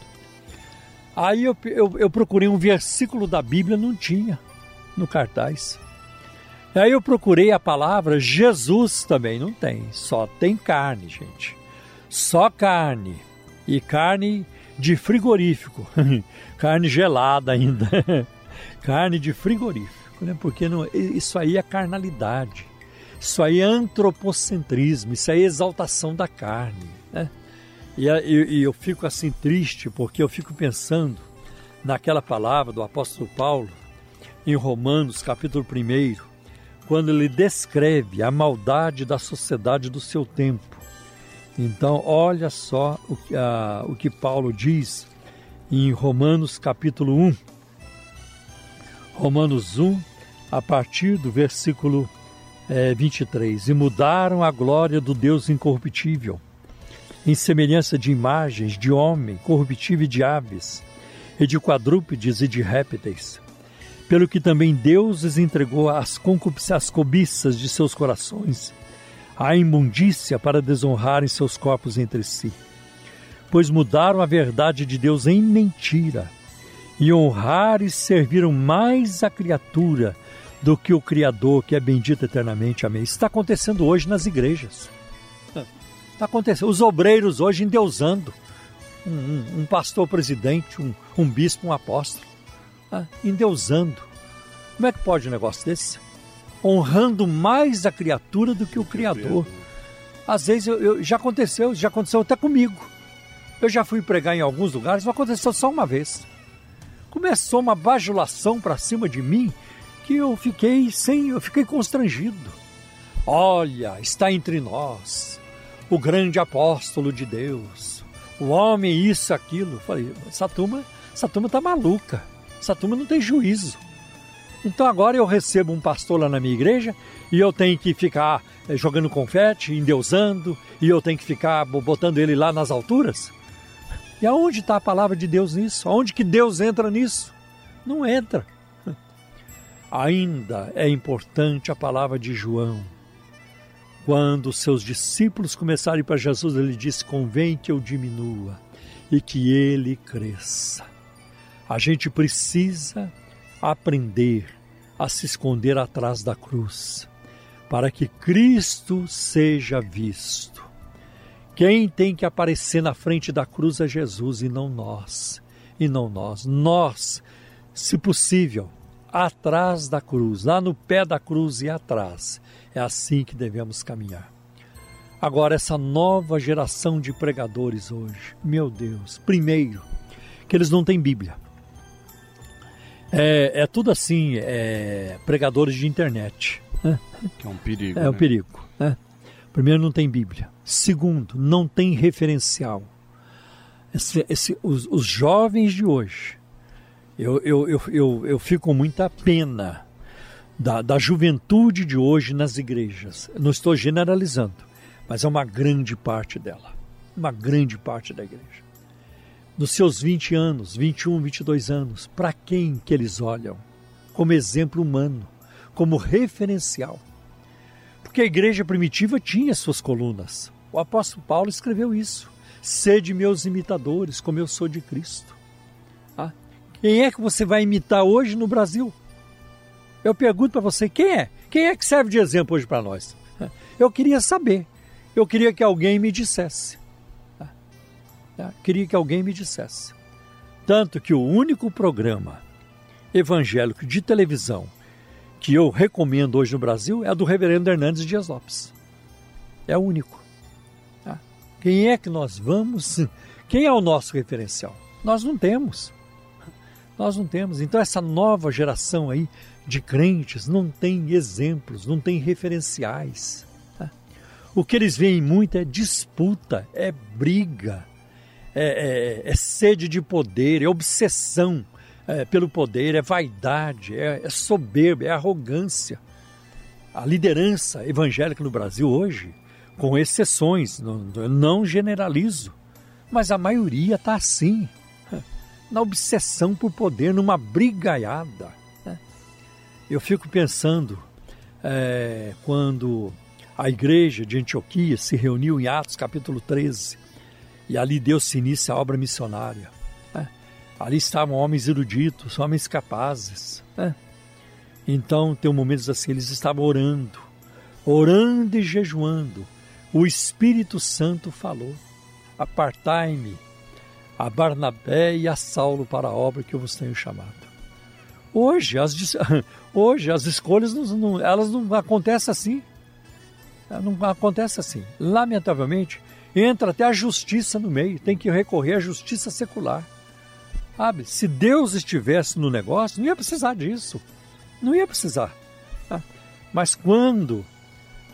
Aí eu, eu, eu procurei um versículo da Bíblia, não tinha no cartaz. Aí eu procurei a palavra Jesus também, não tem. Só tem carne, gente. Só carne e carne de frigorífico, carne gelada ainda, carne de frigorífico, né? porque não, isso aí é carnalidade, isso aí é antropocentrismo, isso aí é exaltação da carne. Né? E, e, e eu fico assim triste porque eu fico pensando naquela palavra do apóstolo Paulo em Romanos capítulo 1, quando ele descreve a maldade da sociedade do seu tempo então, olha só o que, a, o que Paulo diz em Romanos capítulo 1. Romanos 1, a partir do versículo é, 23. E mudaram a glória do Deus incorruptível, em semelhança de imagens de homem, corruptível e de aves, e de quadrúpedes e de répteis. Pelo que também Deus lhes entregou as, as cobiças de seus corações a imundícia para desonrarem seus corpos entre si. Pois mudaram a verdade de Deus em mentira e honraram e serviram mais a criatura do que o Criador, que é bendito eternamente. Amém. Isso está acontecendo hoje nas igrejas. Está acontecendo. Os obreiros hoje endeusando um, um, um pastor presidente, um, um, bispo, um apóstolo. Tá? Endeusando. Como é que pode um negócio desse? honrando mais a criatura do que o Criador. Às vezes eu, eu, já aconteceu, já aconteceu até comigo. Eu já fui pregar em alguns lugares, mas aconteceu só uma vez. Começou uma bajulação para cima de mim que eu fiquei sem, eu fiquei constrangido. Olha, está entre nós o grande apóstolo de Deus, o homem isso, aquilo. falei, essa turma, essa turma tá maluca. Essa turma não tem juízo. Então agora eu recebo um pastor lá na minha igreja e eu tenho que ficar eh, jogando confete, endeusando, e eu tenho que ficar botando ele lá nas alturas? E aonde está a palavra de Deus nisso? Aonde que Deus entra nisso? Não entra. Ainda é importante a palavra de João. Quando seus discípulos começarem para Jesus, ele disse: convém que eu diminua e que ele cresça. A gente precisa aprender a se esconder atrás da cruz, para que Cristo seja visto. Quem tem que aparecer na frente da cruz é Jesus e não nós. E não nós. Nós, se possível, atrás da cruz, lá no pé da cruz e atrás. É assim que devemos caminhar. Agora, essa nova geração de pregadores hoje, meu Deus, primeiro, que eles não têm Bíblia. É, é tudo assim, é, pregadores de internet. Né? Que é um perigo. É né? um perigo. Né? Primeiro, não tem Bíblia. Segundo, não tem referencial. Esse, esse, os, os, jovens de hoje, eu, eu, eu, eu, eu fico com muita pena da, da juventude de hoje nas igrejas. Não estou generalizando, mas é uma grande parte dela. Uma grande parte da igreja. Nos seus 20 anos, 21, 22 anos, para quem que eles olham? Como exemplo humano, como referencial. Porque a igreja primitiva tinha suas colunas. O apóstolo Paulo escreveu isso. Sede meus imitadores, como eu sou de Cristo. Ah, quem é que você vai imitar hoje no Brasil? Eu pergunto para você, quem é? Quem é que serve de exemplo hoje para nós? Eu queria saber. Eu queria que alguém me dissesse. Queria que alguém me dissesse. Tanto que o único programa evangélico de televisão que eu recomendo hoje no Brasil é do reverendo Hernandes Dias Lopes. É o único. Quem é que nós vamos? Quem é o nosso referencial? Nós não temos. Nós não temos. Então, essa nova geração aí de crentes não tem exemplos, não tem referenciais. O que eles veem muito é disputa, é briga, é, é, é sede de poder, é obsessão é, pelo poder, é vaidade, é, é soberba, é arrogância. A liderança evangélica no Brasil hoje, com exceções, não, não generalizo, mas a maioria está assim, na obsessão por poder, numa brigaiada. Né? Eu fico pensando é, quando a igreja de Antioquia se reuniu em Atos capítulo 13 e ali Deus se inicia a obra missionária. Né? Ali estavam homens eruditos, homens capazes. Né? Então, tem momentos assim, eles estavam orando, orando e jejuando. O Espírito Santo falou: Apartai-me a Barnabé e a Saulo para a obra que eu vos tenho chamado. Hoje as, hoje as escolhas não, elas não acontecem assim. Não acontece assim. Lamentavelmente, entra até a justiça no meio, tem que recorrer à justiça secular. Sabe? Se Deus estivesse no negócio, não ia precisar disso. Não ia precisar. Tá? Mas quando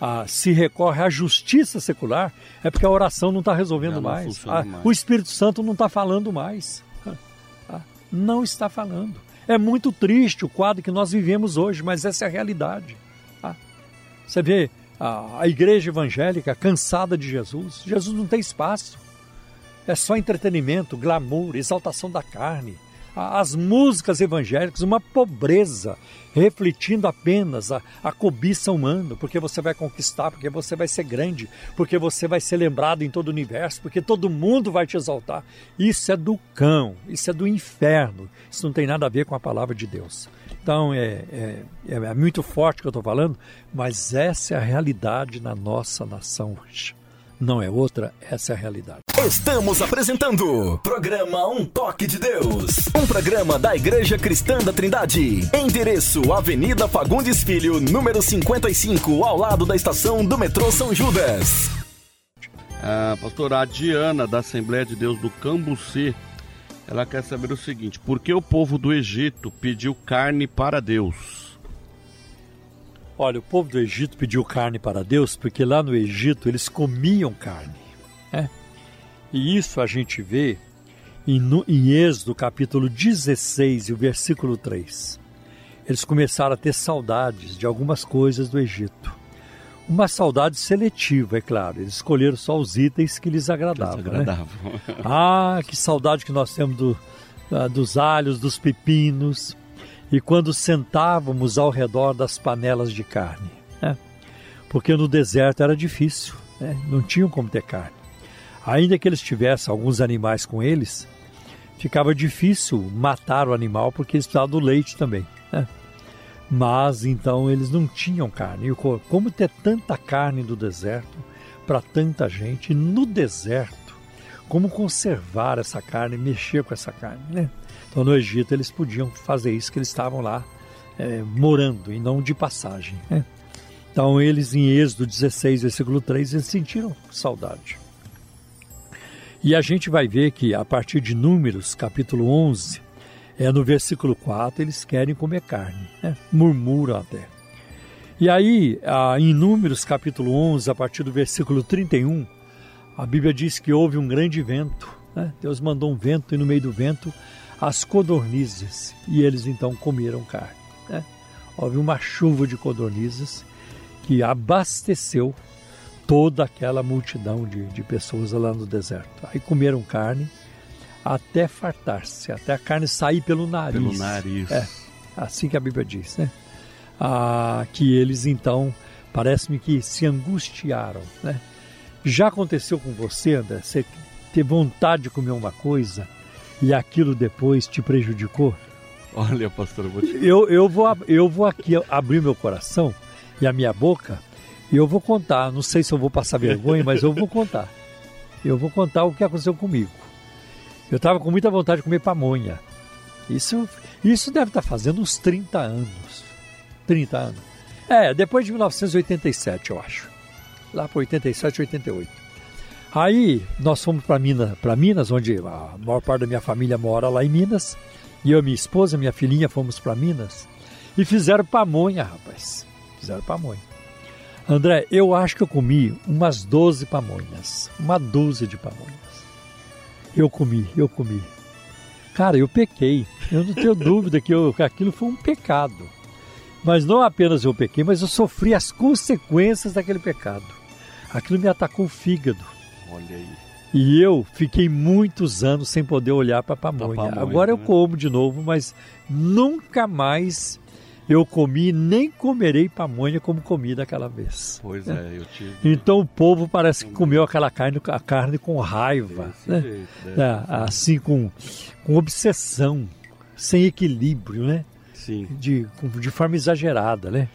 ah, se recorre à justiça secular, é porque a oração não está resolvendo não mais. Ah, mais. O Espírito Santo não está falando mais. Ah, não está falando. É muito triste o quadro que nós vivemos hoje, mas essa é a realidade. Você vê a, a igreja evangélica cansada de Jesus. Jesus não tem espaço. É só entretenimento, glamour, exaltação da carne. As músicas evangélicas, uma pobreza, refletindo apenas a, a cobiça humana, porque você vai conquistar, porque você vai ser grande, porque você vai ser lembrado em todo o universo, porque todo mundo vai te exaltar. Isso é do cão, isso é do inferno, isso não tem nada a ver com a palavra de Deus. Então é, é, é muito forte o que eu estou falando, mas essa é a realidade na nossa nação hoje. Não é outra, essa é a realidade. Estamos apresentando programa Um Toque de Deus, um programa da Igreja Cristã da Trindade. Endereço: Avenida Fagundes Filho, número 55, ao lado da estação do metrô São Judas. A pastora Diana, da Assembleia de Deus do Cambuci, ela quer saber o seguinte: por que o povo do Egito pediu carne para Deus? Olha, o povo do Egito pediu carne para Deus porque lá no Egito eles comiam carne. Né? E isso a gente vê em, em Êxodo capítulo 16 e o versículo 3. Eles começaram a ter saudades de algumas coisas do Egito. Uma saudade seletiva, é claro. Eles escolheram só os itens que lhes agradavam. Que agradavam. Né? ah, que saudade que nós temos do, uh, dos alhos, dos pepinos e quando sentávamos ao redor das panelas de carne. Né? Porque no deserto era difícil, né? não tinham como ter carne. Ainda que eles tivessem alguns animais com eles, ficava difícil matar o animal porque eles precisavam do leite também. Né? Mas então eles não tinham carne. E como ter tanta carne no deserto para tanta gente? No deserto, como conservar essa carne, mexer com essa carne? Né? Então, no Egito, eles podiam fazer isso, que eles estavam lá é, morando e não de passagem. Né? Então, eles em Êxodo 16, versículo 3, eles sentiram saudade. E a gente vai ver que a partir de Números, capítulo 11, é no versículo 4, eles querem comer carne, né? murmuram até. E aí, em Números, capítulo 11, a partir do versículo 31, a Bíblia diz que houve um grande vento. Né? Deus mandou um vento e no meio do vento as codornizes. E eles então comeram carne. Né? Houve uma chuva de codornizes que abasteceu toda aquela multidão de, de pessoas lá no deserto. Aí comeram carne até fartar-se, até a carne sair pelo nariz. Pelo nariz. É, assim que a Bíblia diz, né? Ah, que eles então, parece-me que se angustiaram, né? Já aconteceu com você, André? Você ter vontade de comer uma coisa e aquilo depois te prejudicou? Olha, pastor, eu vou te... eu, eu, vou, eu vou aqui abrir meu coração e a minha boca e eu vou contar. Não sei se eu vou passar vergonha, mas eu vou contar. Eu vou contar o que aconteceu comigo. Eu estava com muita vontade de comer pamonha. Isso, isso deve estar tá fazendo uns 30 anos. 30 anos. É, depois de 1987, eu acho. Lá por 87, 88. Aí nós fomos para Minas, para Minas, onde a maior parte da minha família mora lá em Minas. E eu, minha esposa, minha filhinha fomos para Minas e fizeram pamonha, rapaz. Fizeram pamonha. André, eu acho que eu comi umas 12 pamonhas, uma dúzia de pamonhas. Eu comi, eu comi. Cara, eu pequei. Eu não tenho dúvida que, eu, que aquilo foi um pecado. Mas não apenas eu pequei, mas eu sofri as consequências daquele pecado. Aquilo me atacou o fígado. Olha aí. E eu fiquei muitos anos sem poder olhar para a pamonha. pamonha. Agora eu né? como de novo, mas nunca mais eu comi nem comerei pamonha como comi daquela vez. Pois é, é eu tive. Então o povo parece que comeu aquela carne, a carne com raiva, né? Jeito, é, assim com, com obsessão, sem equilíbrio, né? Sim. De, de forma exagerada, né?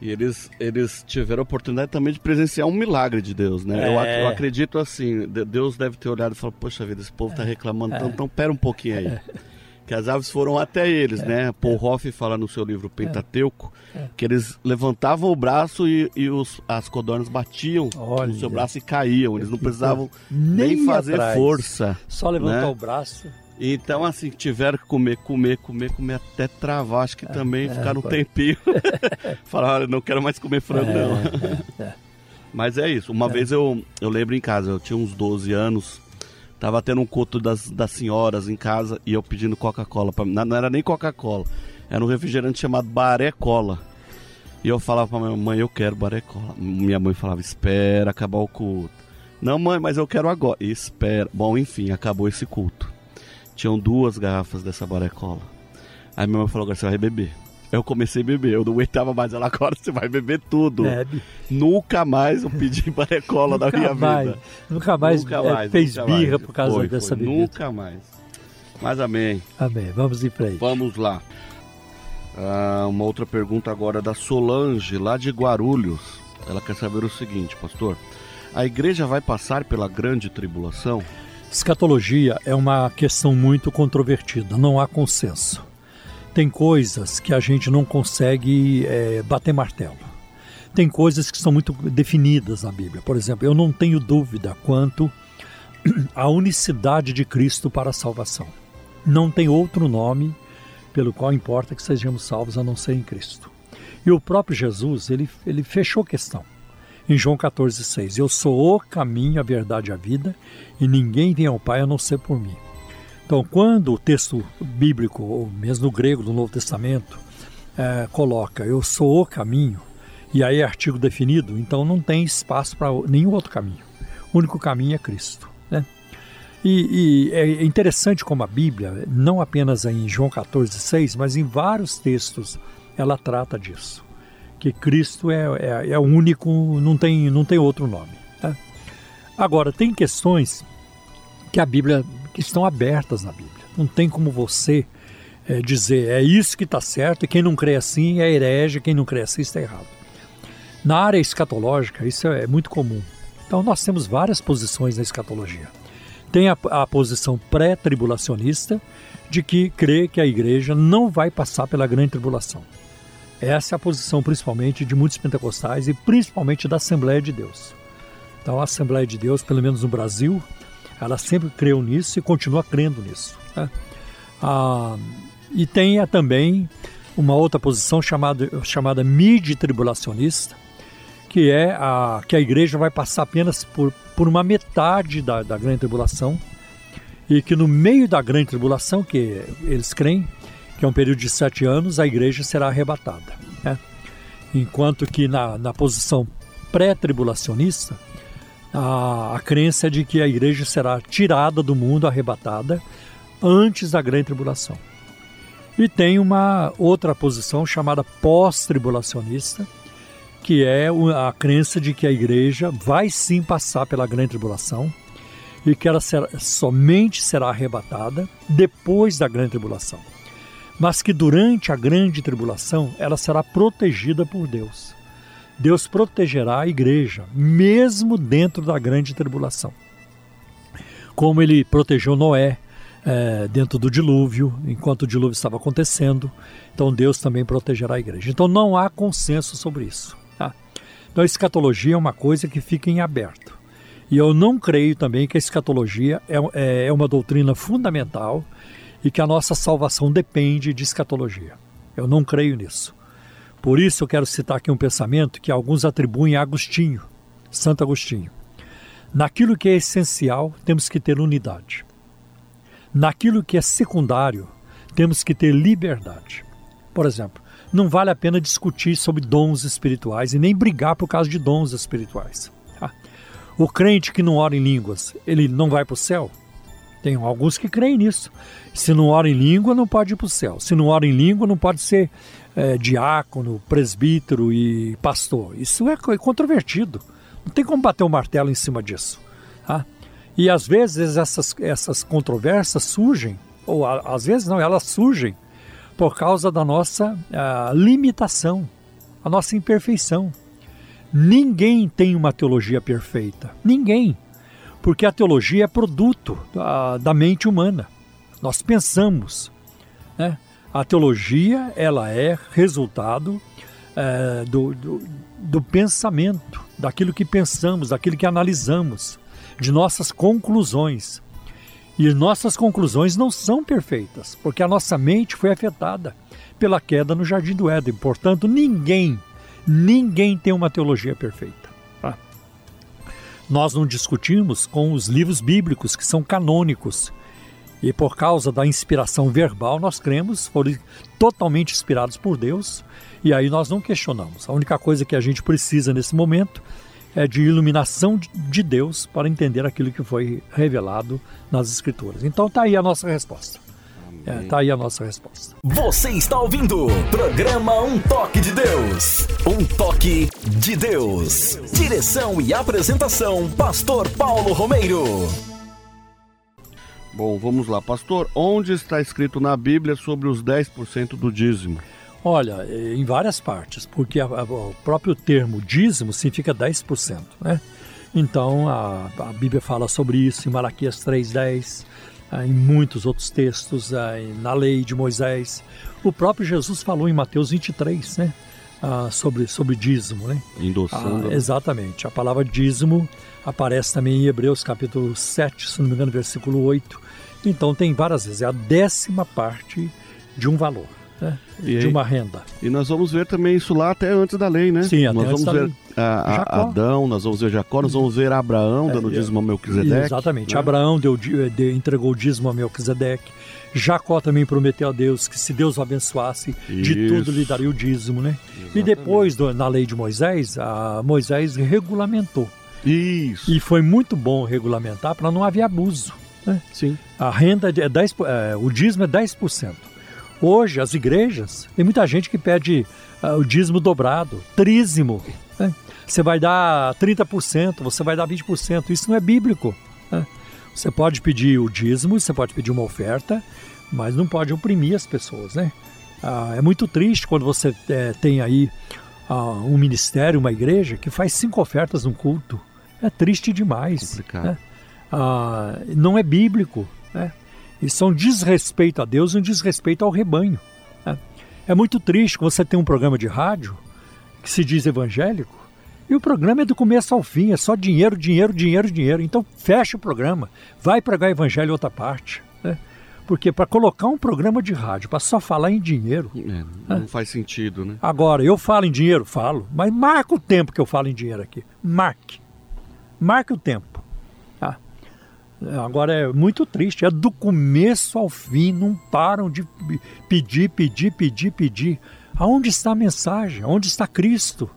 E eles, eles tiveram a oportunidade também de presenciar um milagre de Deus, né? É. Eu, eu, acredito assim, Deus deve ter olhado e falado, poxa vida, esse povo está reclamando é. tanto, então pera um pouquinho aí. É que as aves foram até eles, é, né? Paul é. Hoff fala no seu livro Pentateuco é, é. que eles levantavam o braço e, e os, as codornas batiam Olha. no seu braço e caíam. Eles não precisavam nem, nem fazer atrás. força. Só levantar né? o braço. Então, assim, tiveram que comer, comer, comer, comer até travar. Acho que é, também ficaram um tempinho. Falaram, não quero mais comer frango, não. Mas é isso. Uma vez eu, eu lembro em casa, eu tinha uns 12 anos. Tava tendo um culto das, das senhoras em casa e eu pedindo Coca-Cola. Não, não era nem Coca-Cola, era um refrigerante chamado Baré Cola. E eu falava pra minha mãe, eu quero Baré Cola. Minha mãe falava, espera acabar o culto. Não, mãe, mas eu quero agora. Espera. Bom, enfim, acabou esse culto. Tinham duas garrafas dessa Baré Cola. Aí minha mãe falou, agora você vai beber. Eu comecei a beber, eu não aguentava mais. Ela, agora você vai beber tudo. Bebe. Nunca mais eu pedi barecola da minha mais, vida. Nunca mais, nunca é, mais fez nunca birra mais. por causa foi, dessa foi. bebida. Nunca mais. Mas amém. Amém. Vamos em frente. Vamos lá. Ah, uma outra pergunta agora da Solange, lá de Guarulhos. Ela quer saber o seguinte, pastor. A igreja vai passar pela grande tribulação? Escatologia é uma questão muito controvertida, não há consenso tem coisas que a gente não consegue é, bater martelo. Tem coisas que são muito definidas na Bíblia. Por exemplo, eu não tenho dúvida quanto à unicidade de Cristo para a salvação. Não tem outro nome pelo qual importa que sejamos salvos a não ser em Cristo. E o próprio Jesus, ele, ele fechou a questão. Em João 14,6, Eu sou o caminho, a verdade e a vida, e ninguém vem ao Pai a não ser por mim. Então, quando o texto bíblico, ou mesmo no grego do Novo Testamento, é, coloca eu sou o caminho, e aí é artigo definido, então não tem espaço para nenhum outro caminho. O único caminho é Cristo. Né? E, e, é interessante como a Bíblia, não apenas em João 14, 6, mas em vários textos, ela trata disso. Que Cristo é, é, é o único, não tem, não tem outro nome. Tá? Agora, tem questões que a Bíblia que estão abertas na Bíblia. Não tem como você é, dizer é isso que está certo e quem não crê assim é herege, quem não crê assim está errado. Na área escatológica, isso é muito comum. Então, nós temos várias posições na escatologia. Tem a, a posição pré-tribulacionista, de que crê que a igreja não vai passar pela grande tribulação. Essa é a posição principalmente de muitos pentecostais e principalmente da Assembleia de Deus. Então a Assembleia de Deus, pelo menos no Brasil, ela sempre creu nisso e continua crendo nisso. Né? Ah, e tem também uma outra posição chamada, chamada mid-tribulacionista, que é a, que a igreja vai passar apenas por, por uma metade da, da grande tribulação e que no meio da grande tribulação, que eles creem, que é um período de sete anos, a igreja será arrebatada. Né? Enquanto que na, na posição pré-tribulacionista, a, a crença é de que a igreja será tirada do mundo, arrebatada, antes da grande tribulação. E tem uma outra posição chamada pós-tribulacionista, que é a crença de que a igreja vai sim passar pela grande tribulação e que ela será, somente será arrebatada depois da grande tribulação. Mas que durante a grande tribulação ela será protegida por Deus. Deus protegerá a igreja, mesmo dentro da grande tribulação. Como ele protegeu Noé é, dentro do dilúvio, enquanto o dilúvio estava acontecendo, então Deus também protegerá a igreja. Então não há consenso sobre isso. Tá? Então a escatologia é uma coisa que fica em aberto. E eu não creio também que a escatologia é, é, é uma doutrina fundamental e que a nossa salvação depende de escatologia. Eu não creio nisso. Por isso eu quero citar aqui um pensamento que alguns atribuem a Agostinho, Santo Agostinho. Naquilo que é essencial, temos que ter unidade. Naquilo que é secundário, temos que ter liberdade. Por exemplo, não vale a pena discutir sobre dons espirituais e nem brigar por causa de dons espirituais. Tá? O crente que não ora em línguas, ele não vai para o céu? Tem alguns que creem nisso. Se não ora em língua, não pode ir para o céu. Se não ora em língua, não pode ser é, diácono, presbítero e pastor. Isso é controvertido. Não tem como bater o um martelo em cima disso. Tá? E às vezes essas, essas controvérsias surgem, ou às vezes não, elas surgem por causa da nossa limitação, a nossa imperfeição. Ninguém tem uma teologia perfeita. Ninguém. Porque a teologia é produto da, da mente humana. Nós pensamos. Né? A teologia ela é resultado é, do, do, do pensamento, daquilo que pensamos, daquilo que analisamos, de nossas conclusões. E nossas conclusões não são perfeitas, porque a nossa mente foi afetada pela queda no Jardim do Éden. Portanto, ninguém, ninguém tem uma teologia perfeita. Nós não discutimos com os livros bíblicos que são canônicos e por causa da inspiração verbal, nós cremos, foram totalmente inspirados por Deus, e aí nós não questionamos. A única coisa que a gente precisa nesse momento é de iluminação de Deus para entender aquilo que foi revelado nas Escrituras. Então tá aí a nossa resposta. É, tá aí a nossa resposta. Você está ouvindo o programa Um Toque de Deus. Um Toque de Deus. Direção e apresentação, Pastor Paulo Romeiro. Bom, vamos lá. Pastor, onde está escrito na Bíblia sobre os 10% do dízimo? Olha, em várias partes, porque a, a, o próprio termo dízimo significa 10%, né? Então, a, a Bíblia fala sobre isso em Malaquias 3,10, em muitos outros textos, na lei de Moisés. O próprio Jesus falou em Mateus 23, né? Ah, sobre, sobre dízimo, né? Endossando. Ah, exatamente. A palavra dízimo aparece também em Hebreus capítulo 7, se não me engano, versículo 8, então tem várias vezes, é a décima parte de um valor. Né? de aí, uma renda. E nós vamos ver também isso lá até antes da lei, né? Sim, até nós antes vamos ver a, a Adão, nós vamos ver Jacó, nós vamos ver Abraão dando é, dízimo a Melquisedeque. Exatamente, né? Abraão deu, deu, entregou o dízimo a Melquisedeque. Jacó também prometeu a Deus que se Deus o abençoasse, isso. de tudo lhe daria o dízimo, né? Exatamente. E depois, na lei de Moisés, a Moisés regulamentou. Isso. E foi muito bom regulamentar para não haver abuso. Né? Sim. A renda é 10, é, o dízimo é 10%. Hoje, as igrejas, tem muita gente que pede uh, o dízimo dobrado, trízimo. Né? Você vai dar 30%, você vai dar 20%. Isso não é bíblico. Né? Você pode pedir o dízimo, você pode pedir uma oferta, mas não pode oprimir as pessoas, né? Ah, é muito triste quando você é, tem aí ah, um ministério, uma igreja que faz cinco ofertas no culto. É triste demais. Né? ah, não é bíblico. Né? Isso é um desrespeito a Deus e um desrespeito ao rebanho. Né? É muito triste você ter um programa de rádio que se diz evangélico e o programa é do começo ao fim, é só dinheiro, dinheiro, dinheiro, dinheiro. Então fecha o programa, vai pregar evangelho em outra parte. Né? Porque para colocar um programa de rádio, para só falar em dinheiro. É, não é. faz sentido, né? Agora, eu falo em dinheiro? Falo. Mas marca o tempo que eu falo em dinheiro aqui. Marque. Marque o tempo. Agora é muito triste. É do começo ao fim. Não param de pedir, pedir, pedir, pedir. Aonde está a mensagem? Aonde está Cristo?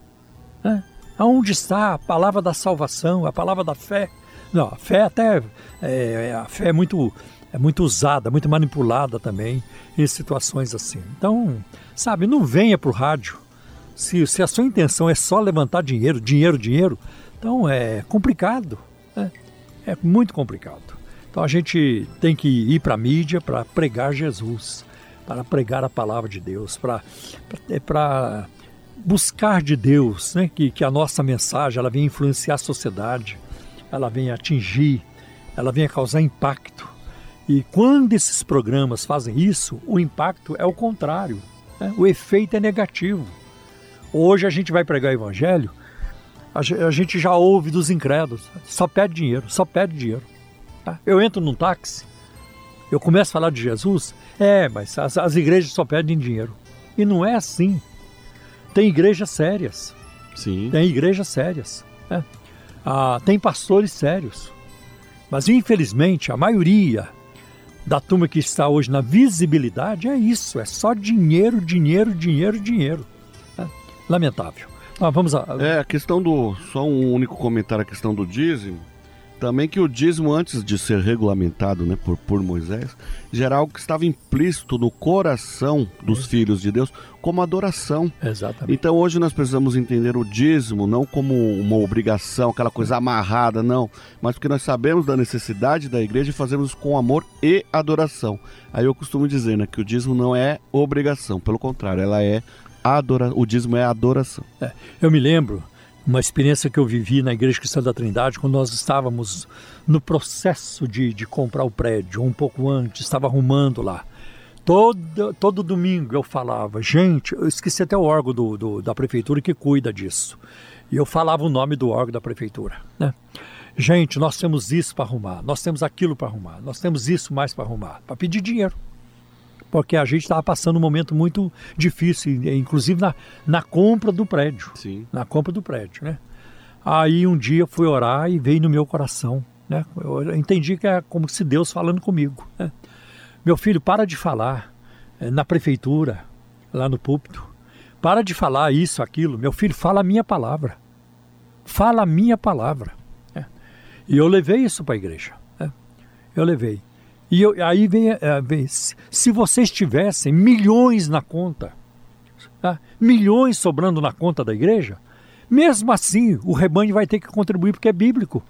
É. Aonde está a palavra da salvação, a palavra da fé? Não, a fé até é, a fé é muito é muito usada, muito manipulada também em situações assim. Então, sabe, não venha para o rádio. Se, se a sua intenção é só levantar dinheiro, dinheiro, dinheiro, então é complicado. É muito complicado. Então a gente tem que ir para a mídia para pregar Jesus, para pregar a palavra de Deus, para, para buscar de Deus, né? que, que a nossa mensagem ela venha influenciar a sociedade, ela venha atingir, ela venha causar impacto. E quando esses programas fazem isso, o impacto é o contrário, né? o efeito é negativo. Hoje a gente vai pregar o evangelho, a gente já ouve dos incrédulos, só pede dinheiro, só pede dinheiro. Tá? Eu entro num táxi, eu começo a falar de Jesus, é, mas as, as igrejas só pedem dinheiro. E não é assim. Tem igrejas sérias. Sim. Tem igrejas sérias. Né? Ah, tem pastores sérios. Mas infelizmente a maioria da turma que está hoje na visibilidade é isso, é só dinheiro, dinheiro, dinheiro, dinheiro. É lamentável. Ah, vamos a... É, a questão do. Só um único comentário a questão do dízimo. Também que o dízimo, antes de ser regulamentado né, por, por Moisés, já era algo que estava implícito no coração dos é. filhos de Deus como adoração. Exatamente. Então hoje nós precisamos entender o dízimo não como uma obrigação, aquela coisa amarrada, não. Mas porque nós sabemos da necessidade da igreja e fazemos com amor e adoração. Aí eu costumo dizer né, que o dízimo não é obrigação, pelo contrário, ela é adora... o dízimo é adoração. É, eu me lembro uma experiência que eu vivi na Igreja Cristã da Trindade, quando nós estávamos no processo de, de comprar o prédio, um pouco antes, estava arrumando lá. Todo, todo domingo eu falava, gente, eu esqueci até o órgão do, do, da prefeitura que cuida disso. E eu falava o nome do órgão da prefeitura. Né? Gente, nós temos isso para arrumar, nós temos aquilo para arrumar, nós temos isso mais para arrumar, para pedir dinheiro porque a gente estava passando um momento muito difícil, inclusive na, na compra do prédio. Sim. Na compra do prédio, né? Aí um dia eu fui orar e veio no meu coração, né? Eu entendi que é como se Deus falando comigo. Né? Meu filho, para de falar é, na prefeitura, lá no púlpito. Para de falar isso, aquilo. Meu filho, fala a minha palavra. Fala a minha palavra. Né? E eu levei isso para a igreja. Né? Eu levei. E eu, aí vem, é, vem, se vocês tivessem milhões na conta, tá? milhões sobrando na conta da igreja, mesmo assim o rebanho vai ter que contribuir porque é bíblico.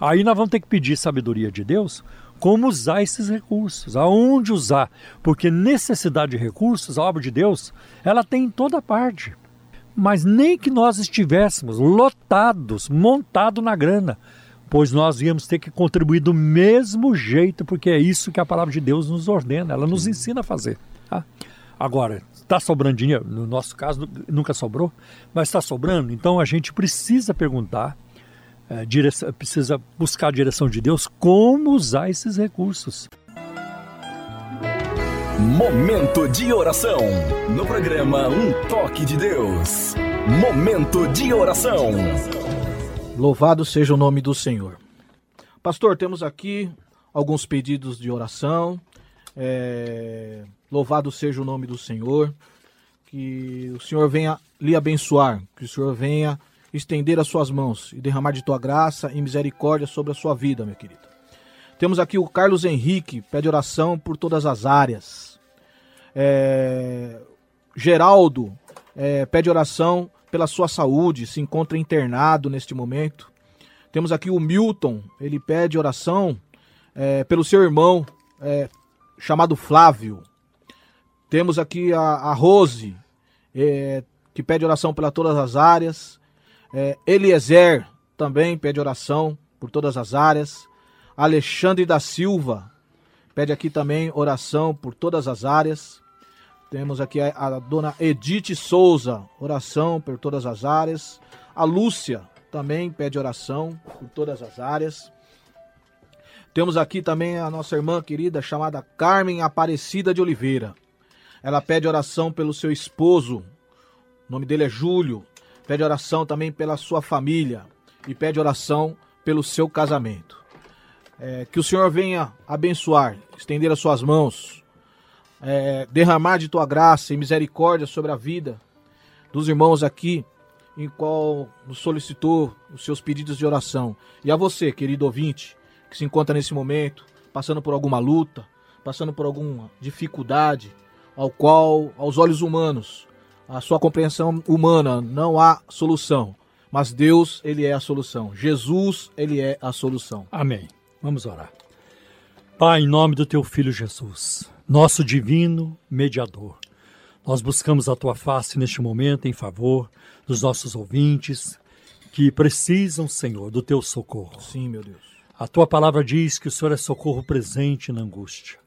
Aí nós vamos ter que pedir sabedoria de Deus como usar esses recursos, aonde usar, porque necessidade de recursos, a obra de Deus, ela tem em toda parte. Mas nem que nós estivéssemos lotados, montado na grana, pois nós íamos ter que contribuir do mesmo jeito, porque é isso que a palavra de Deus nos ordena, ela nos ensina a fazer. Tá? Agora, está sobrando dinheiro? No nosso caso, nunca sobrou, mas está sobrando, então a gente precisa perguntar, é, direção, precisa buscar a direção de Deus como usar esses recursos. Momento de oração. No programa Um Toque de Deus. Momento de oração. Louvado seja o nome do Senhor. Pastor, temos aqui alguns pedidos de oração. É... Louvado seja o nome do Senhor. Que o Senhor venha lhe abençoar. Que o Senhor venha estender as suas mãos e derramar de tua graça e misericórdia sobre a sua vida, meu querido. Temos aqui o Carlos Henrique, pede oração por todas as áreas. É... Geraldo é, pede oração pela sua saúde, se encontra internado neste momento. Temos aqui o Milton, ele pede oração é, pelo seu irmão é, chamado Flávio. Temos aqui a, a Rose, é, que pede oração para todas as áreas. É, Eliezer também pede oração por todas as áreas. Alexandre da Silva pede aqui também oração por todas as áreas. Temos aqui a, a dona Edith Souza, oração por todas as áreas. A Lúcia também pede oração por todas as áreas. Temos aqui também a nossa irmã querida chamada Carmen Aparecida de Oliveira. Ela pede oração pelo seu esposo, o nome dele é Júlio. Pede oração também pela sua família e pede oração pelo seu casamento. É, que o Senhor venha abençoar, estender as suas mãos, é, derramar de tua graça e misericórdia sobre a vida dos irmãos aqui, em qual nos solicitou os seus pedidos de oração. E a você, querido ouvinte, que se encontra nesse momento, passando por alguma luta, passando por alguma dificuldade, ao qual, aos olhos humanos, a sua compreensão humana não há solução, mas Deus, ele é a solução. Jesus, ele é a solução. Amém. Vamos orar. Pai, em nome do teu filho Jesus, nosso divino mediador, nós buscamos a tua face neste momento em favor dos nossos ouvintes que precisam, Senhor, do teu socorro. Sim, meu Deus. A tua palavra diz que o Senhor é socorro presente na angústia.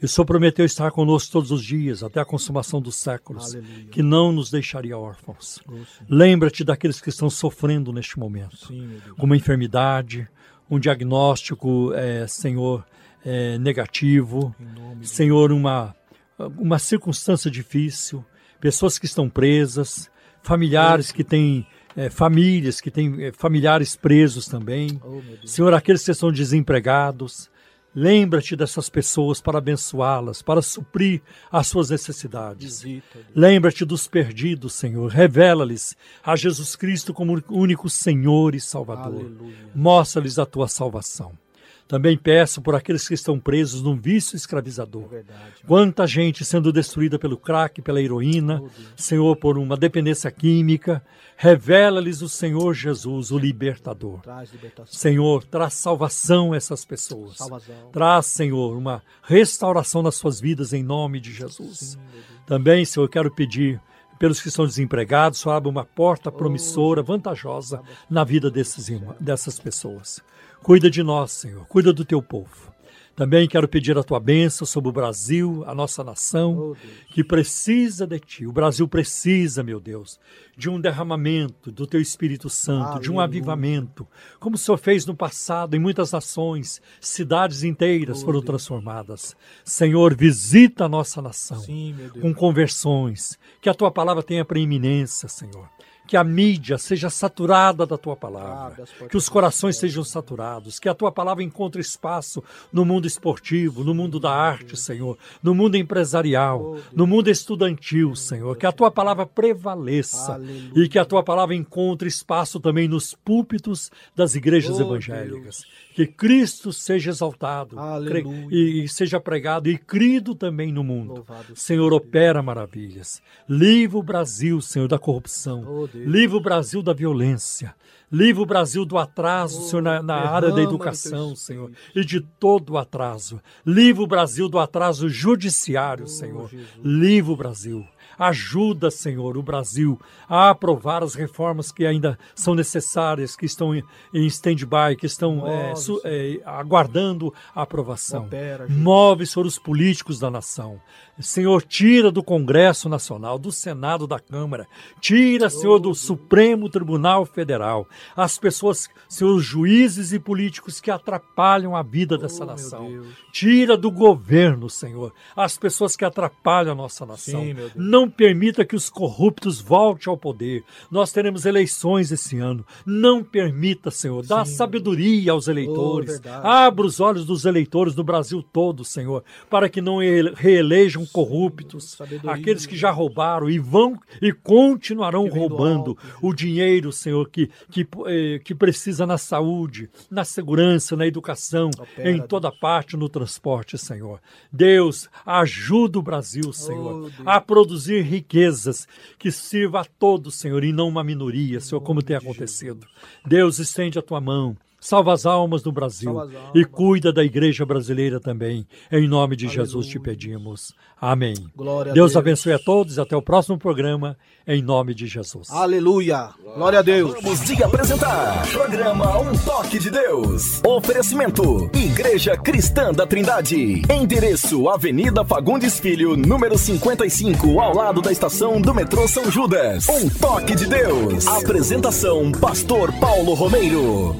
E o Senhor prometeu estar conosco todos os dias, até a consumação dos séculos, Aleluia. que não nos deixaria órfãos. Oh. Lembra-te daqueles que estão sofrendo neste momento, Sim, uma enfermidade, um diagnóstico, é, Senhor, é, negativo, Senhor, uma, uma circunstância difícil, pessoas que estão presas, familiares que têm, é, famílias que têm é, familiares presos também. Oh. Senhor, aqueles que estão desempregados, lembra-te dessas pessoas para abençoá-las, para suprir as suas necessidades. Lembra-te dos perdidos, Senhor. Revela-lhes a Jesus Cristo como único Senhor e Salvador. Mostra-lhes a tua salvação. Também peço por aqueles que estão presos num vício escravizador. Verdade. Quanta gente sendo destruída pelo crack, pela heroína, Senhor, por uma dependência química. Revela-lhes o Senhor Jesus, o libertador. Traz. Senhor, traz salvação a essas pessoas. Salvação. Traz, Senhor, uma restauração nas suas vidas em nome de Jesus. Também, Senhor, eu quero pedir pelos que estão desempregados, Senhor, abra uma porta promissora, vantajosa na vida desses, dessas pessoas. Cuida de nós, Senhor, cuida do teu povo. Também quero pedir a tua bênção sobre o Brasil, a nossa nação, Oh, que precisa de ti. O Brasil precisa, meu Deus, de um derramamento do teu Espírito Santo, de um Aleluia. avivamento, como o Senhor fez no passado em muitas nações, cidades inteiras Oh, foram Deus. transformadas. Senhor, visita a nossa nação Sim, com conversões, que a tua palavra tenha preeminência, Senhor. Que a mídia seja saturada da tua palavra, que os corações sejam saturados, que a tua palavra encontre espaço no mundo esportivo, no mundo da arte, Senhor, no mundo empresarial, no mundo estudantil, Senhor, que a tua palavra prevaleça e que a tua palavra encontre espaço também nos púlpitos das igrejas Oh, evangélicas. Que Cristo seja exaltado e, seja pregado e crido também no mundo. Senhor, opera maravilhas. Livra o Brasil, Senhor, da corrupção. Oh. Livra o Brasil da violência. Livra o Brasil do atraso, Senhor, na, na área da educação, Senhor, e de todo o atraso. Livra o Brasil do atraso judiciário, Senhor. Jesus. Livra o Brasil. Ajuda, Senhor, o Brasil a aprovar as reformas que ainda são necessárias, que estão em, em stand-by, que estão Move, eh, su- Senhor. eh, aguardando a aprovação. Opera. Move, Senhor, os políticos da nação. Senhor, tira do Congresso Nacional, do Senado, da Câmara. Tira, Senhor, do Supremo Tribunal Federal. As pessoas, Senhor, os juízes e políticos que atrapalham a vida dessa Oh, nação. Tira do governo, Senhor, as pessoas que atrapalham a nossa nação. Sim. Não permita que os corruptos voltem ao poder. Nós teremos eleições esse ano. Não permita, Senhor. Dá sabedoria aos eleitores. verdade. Abra os olhos dos eleitores do Brasil todo, Senhor, para que não ele- reelejam corruptos, aqueles que já roubaram e vão e continuarão roubando Jesus. o dinheiro, Senhor, que, que, eh, que precisa na saúde, na segurança, na educação, em toda parte no transporte, Senhor. Deus, ajuda o Brasil, Senhor, Oh, Deus. a produzir riquezas que sirva a todos, Senhor, e não uma minoria, Senhor, como tem acontecido. Deus, estende a tua mão salva as almas do Brasil almas. e cuida da igreja brasileira também. Em nome de Aleluia. Jesus te pedimos. Amém. Glória a Deus Deus. abençoe a todos e até o próximo programa, em nome de Jesus. Aleluia. Glória a Deus. Vamos de apresentar programa Um Toque de Deus. Oferecimento Igreja Cristã da Trindade. Endereço Avenida Fagundes Filho, número 55, ao lado da estação do metrô São Judas. Um Toque de Deus. Apresentação Pastor Paulo Romeiro.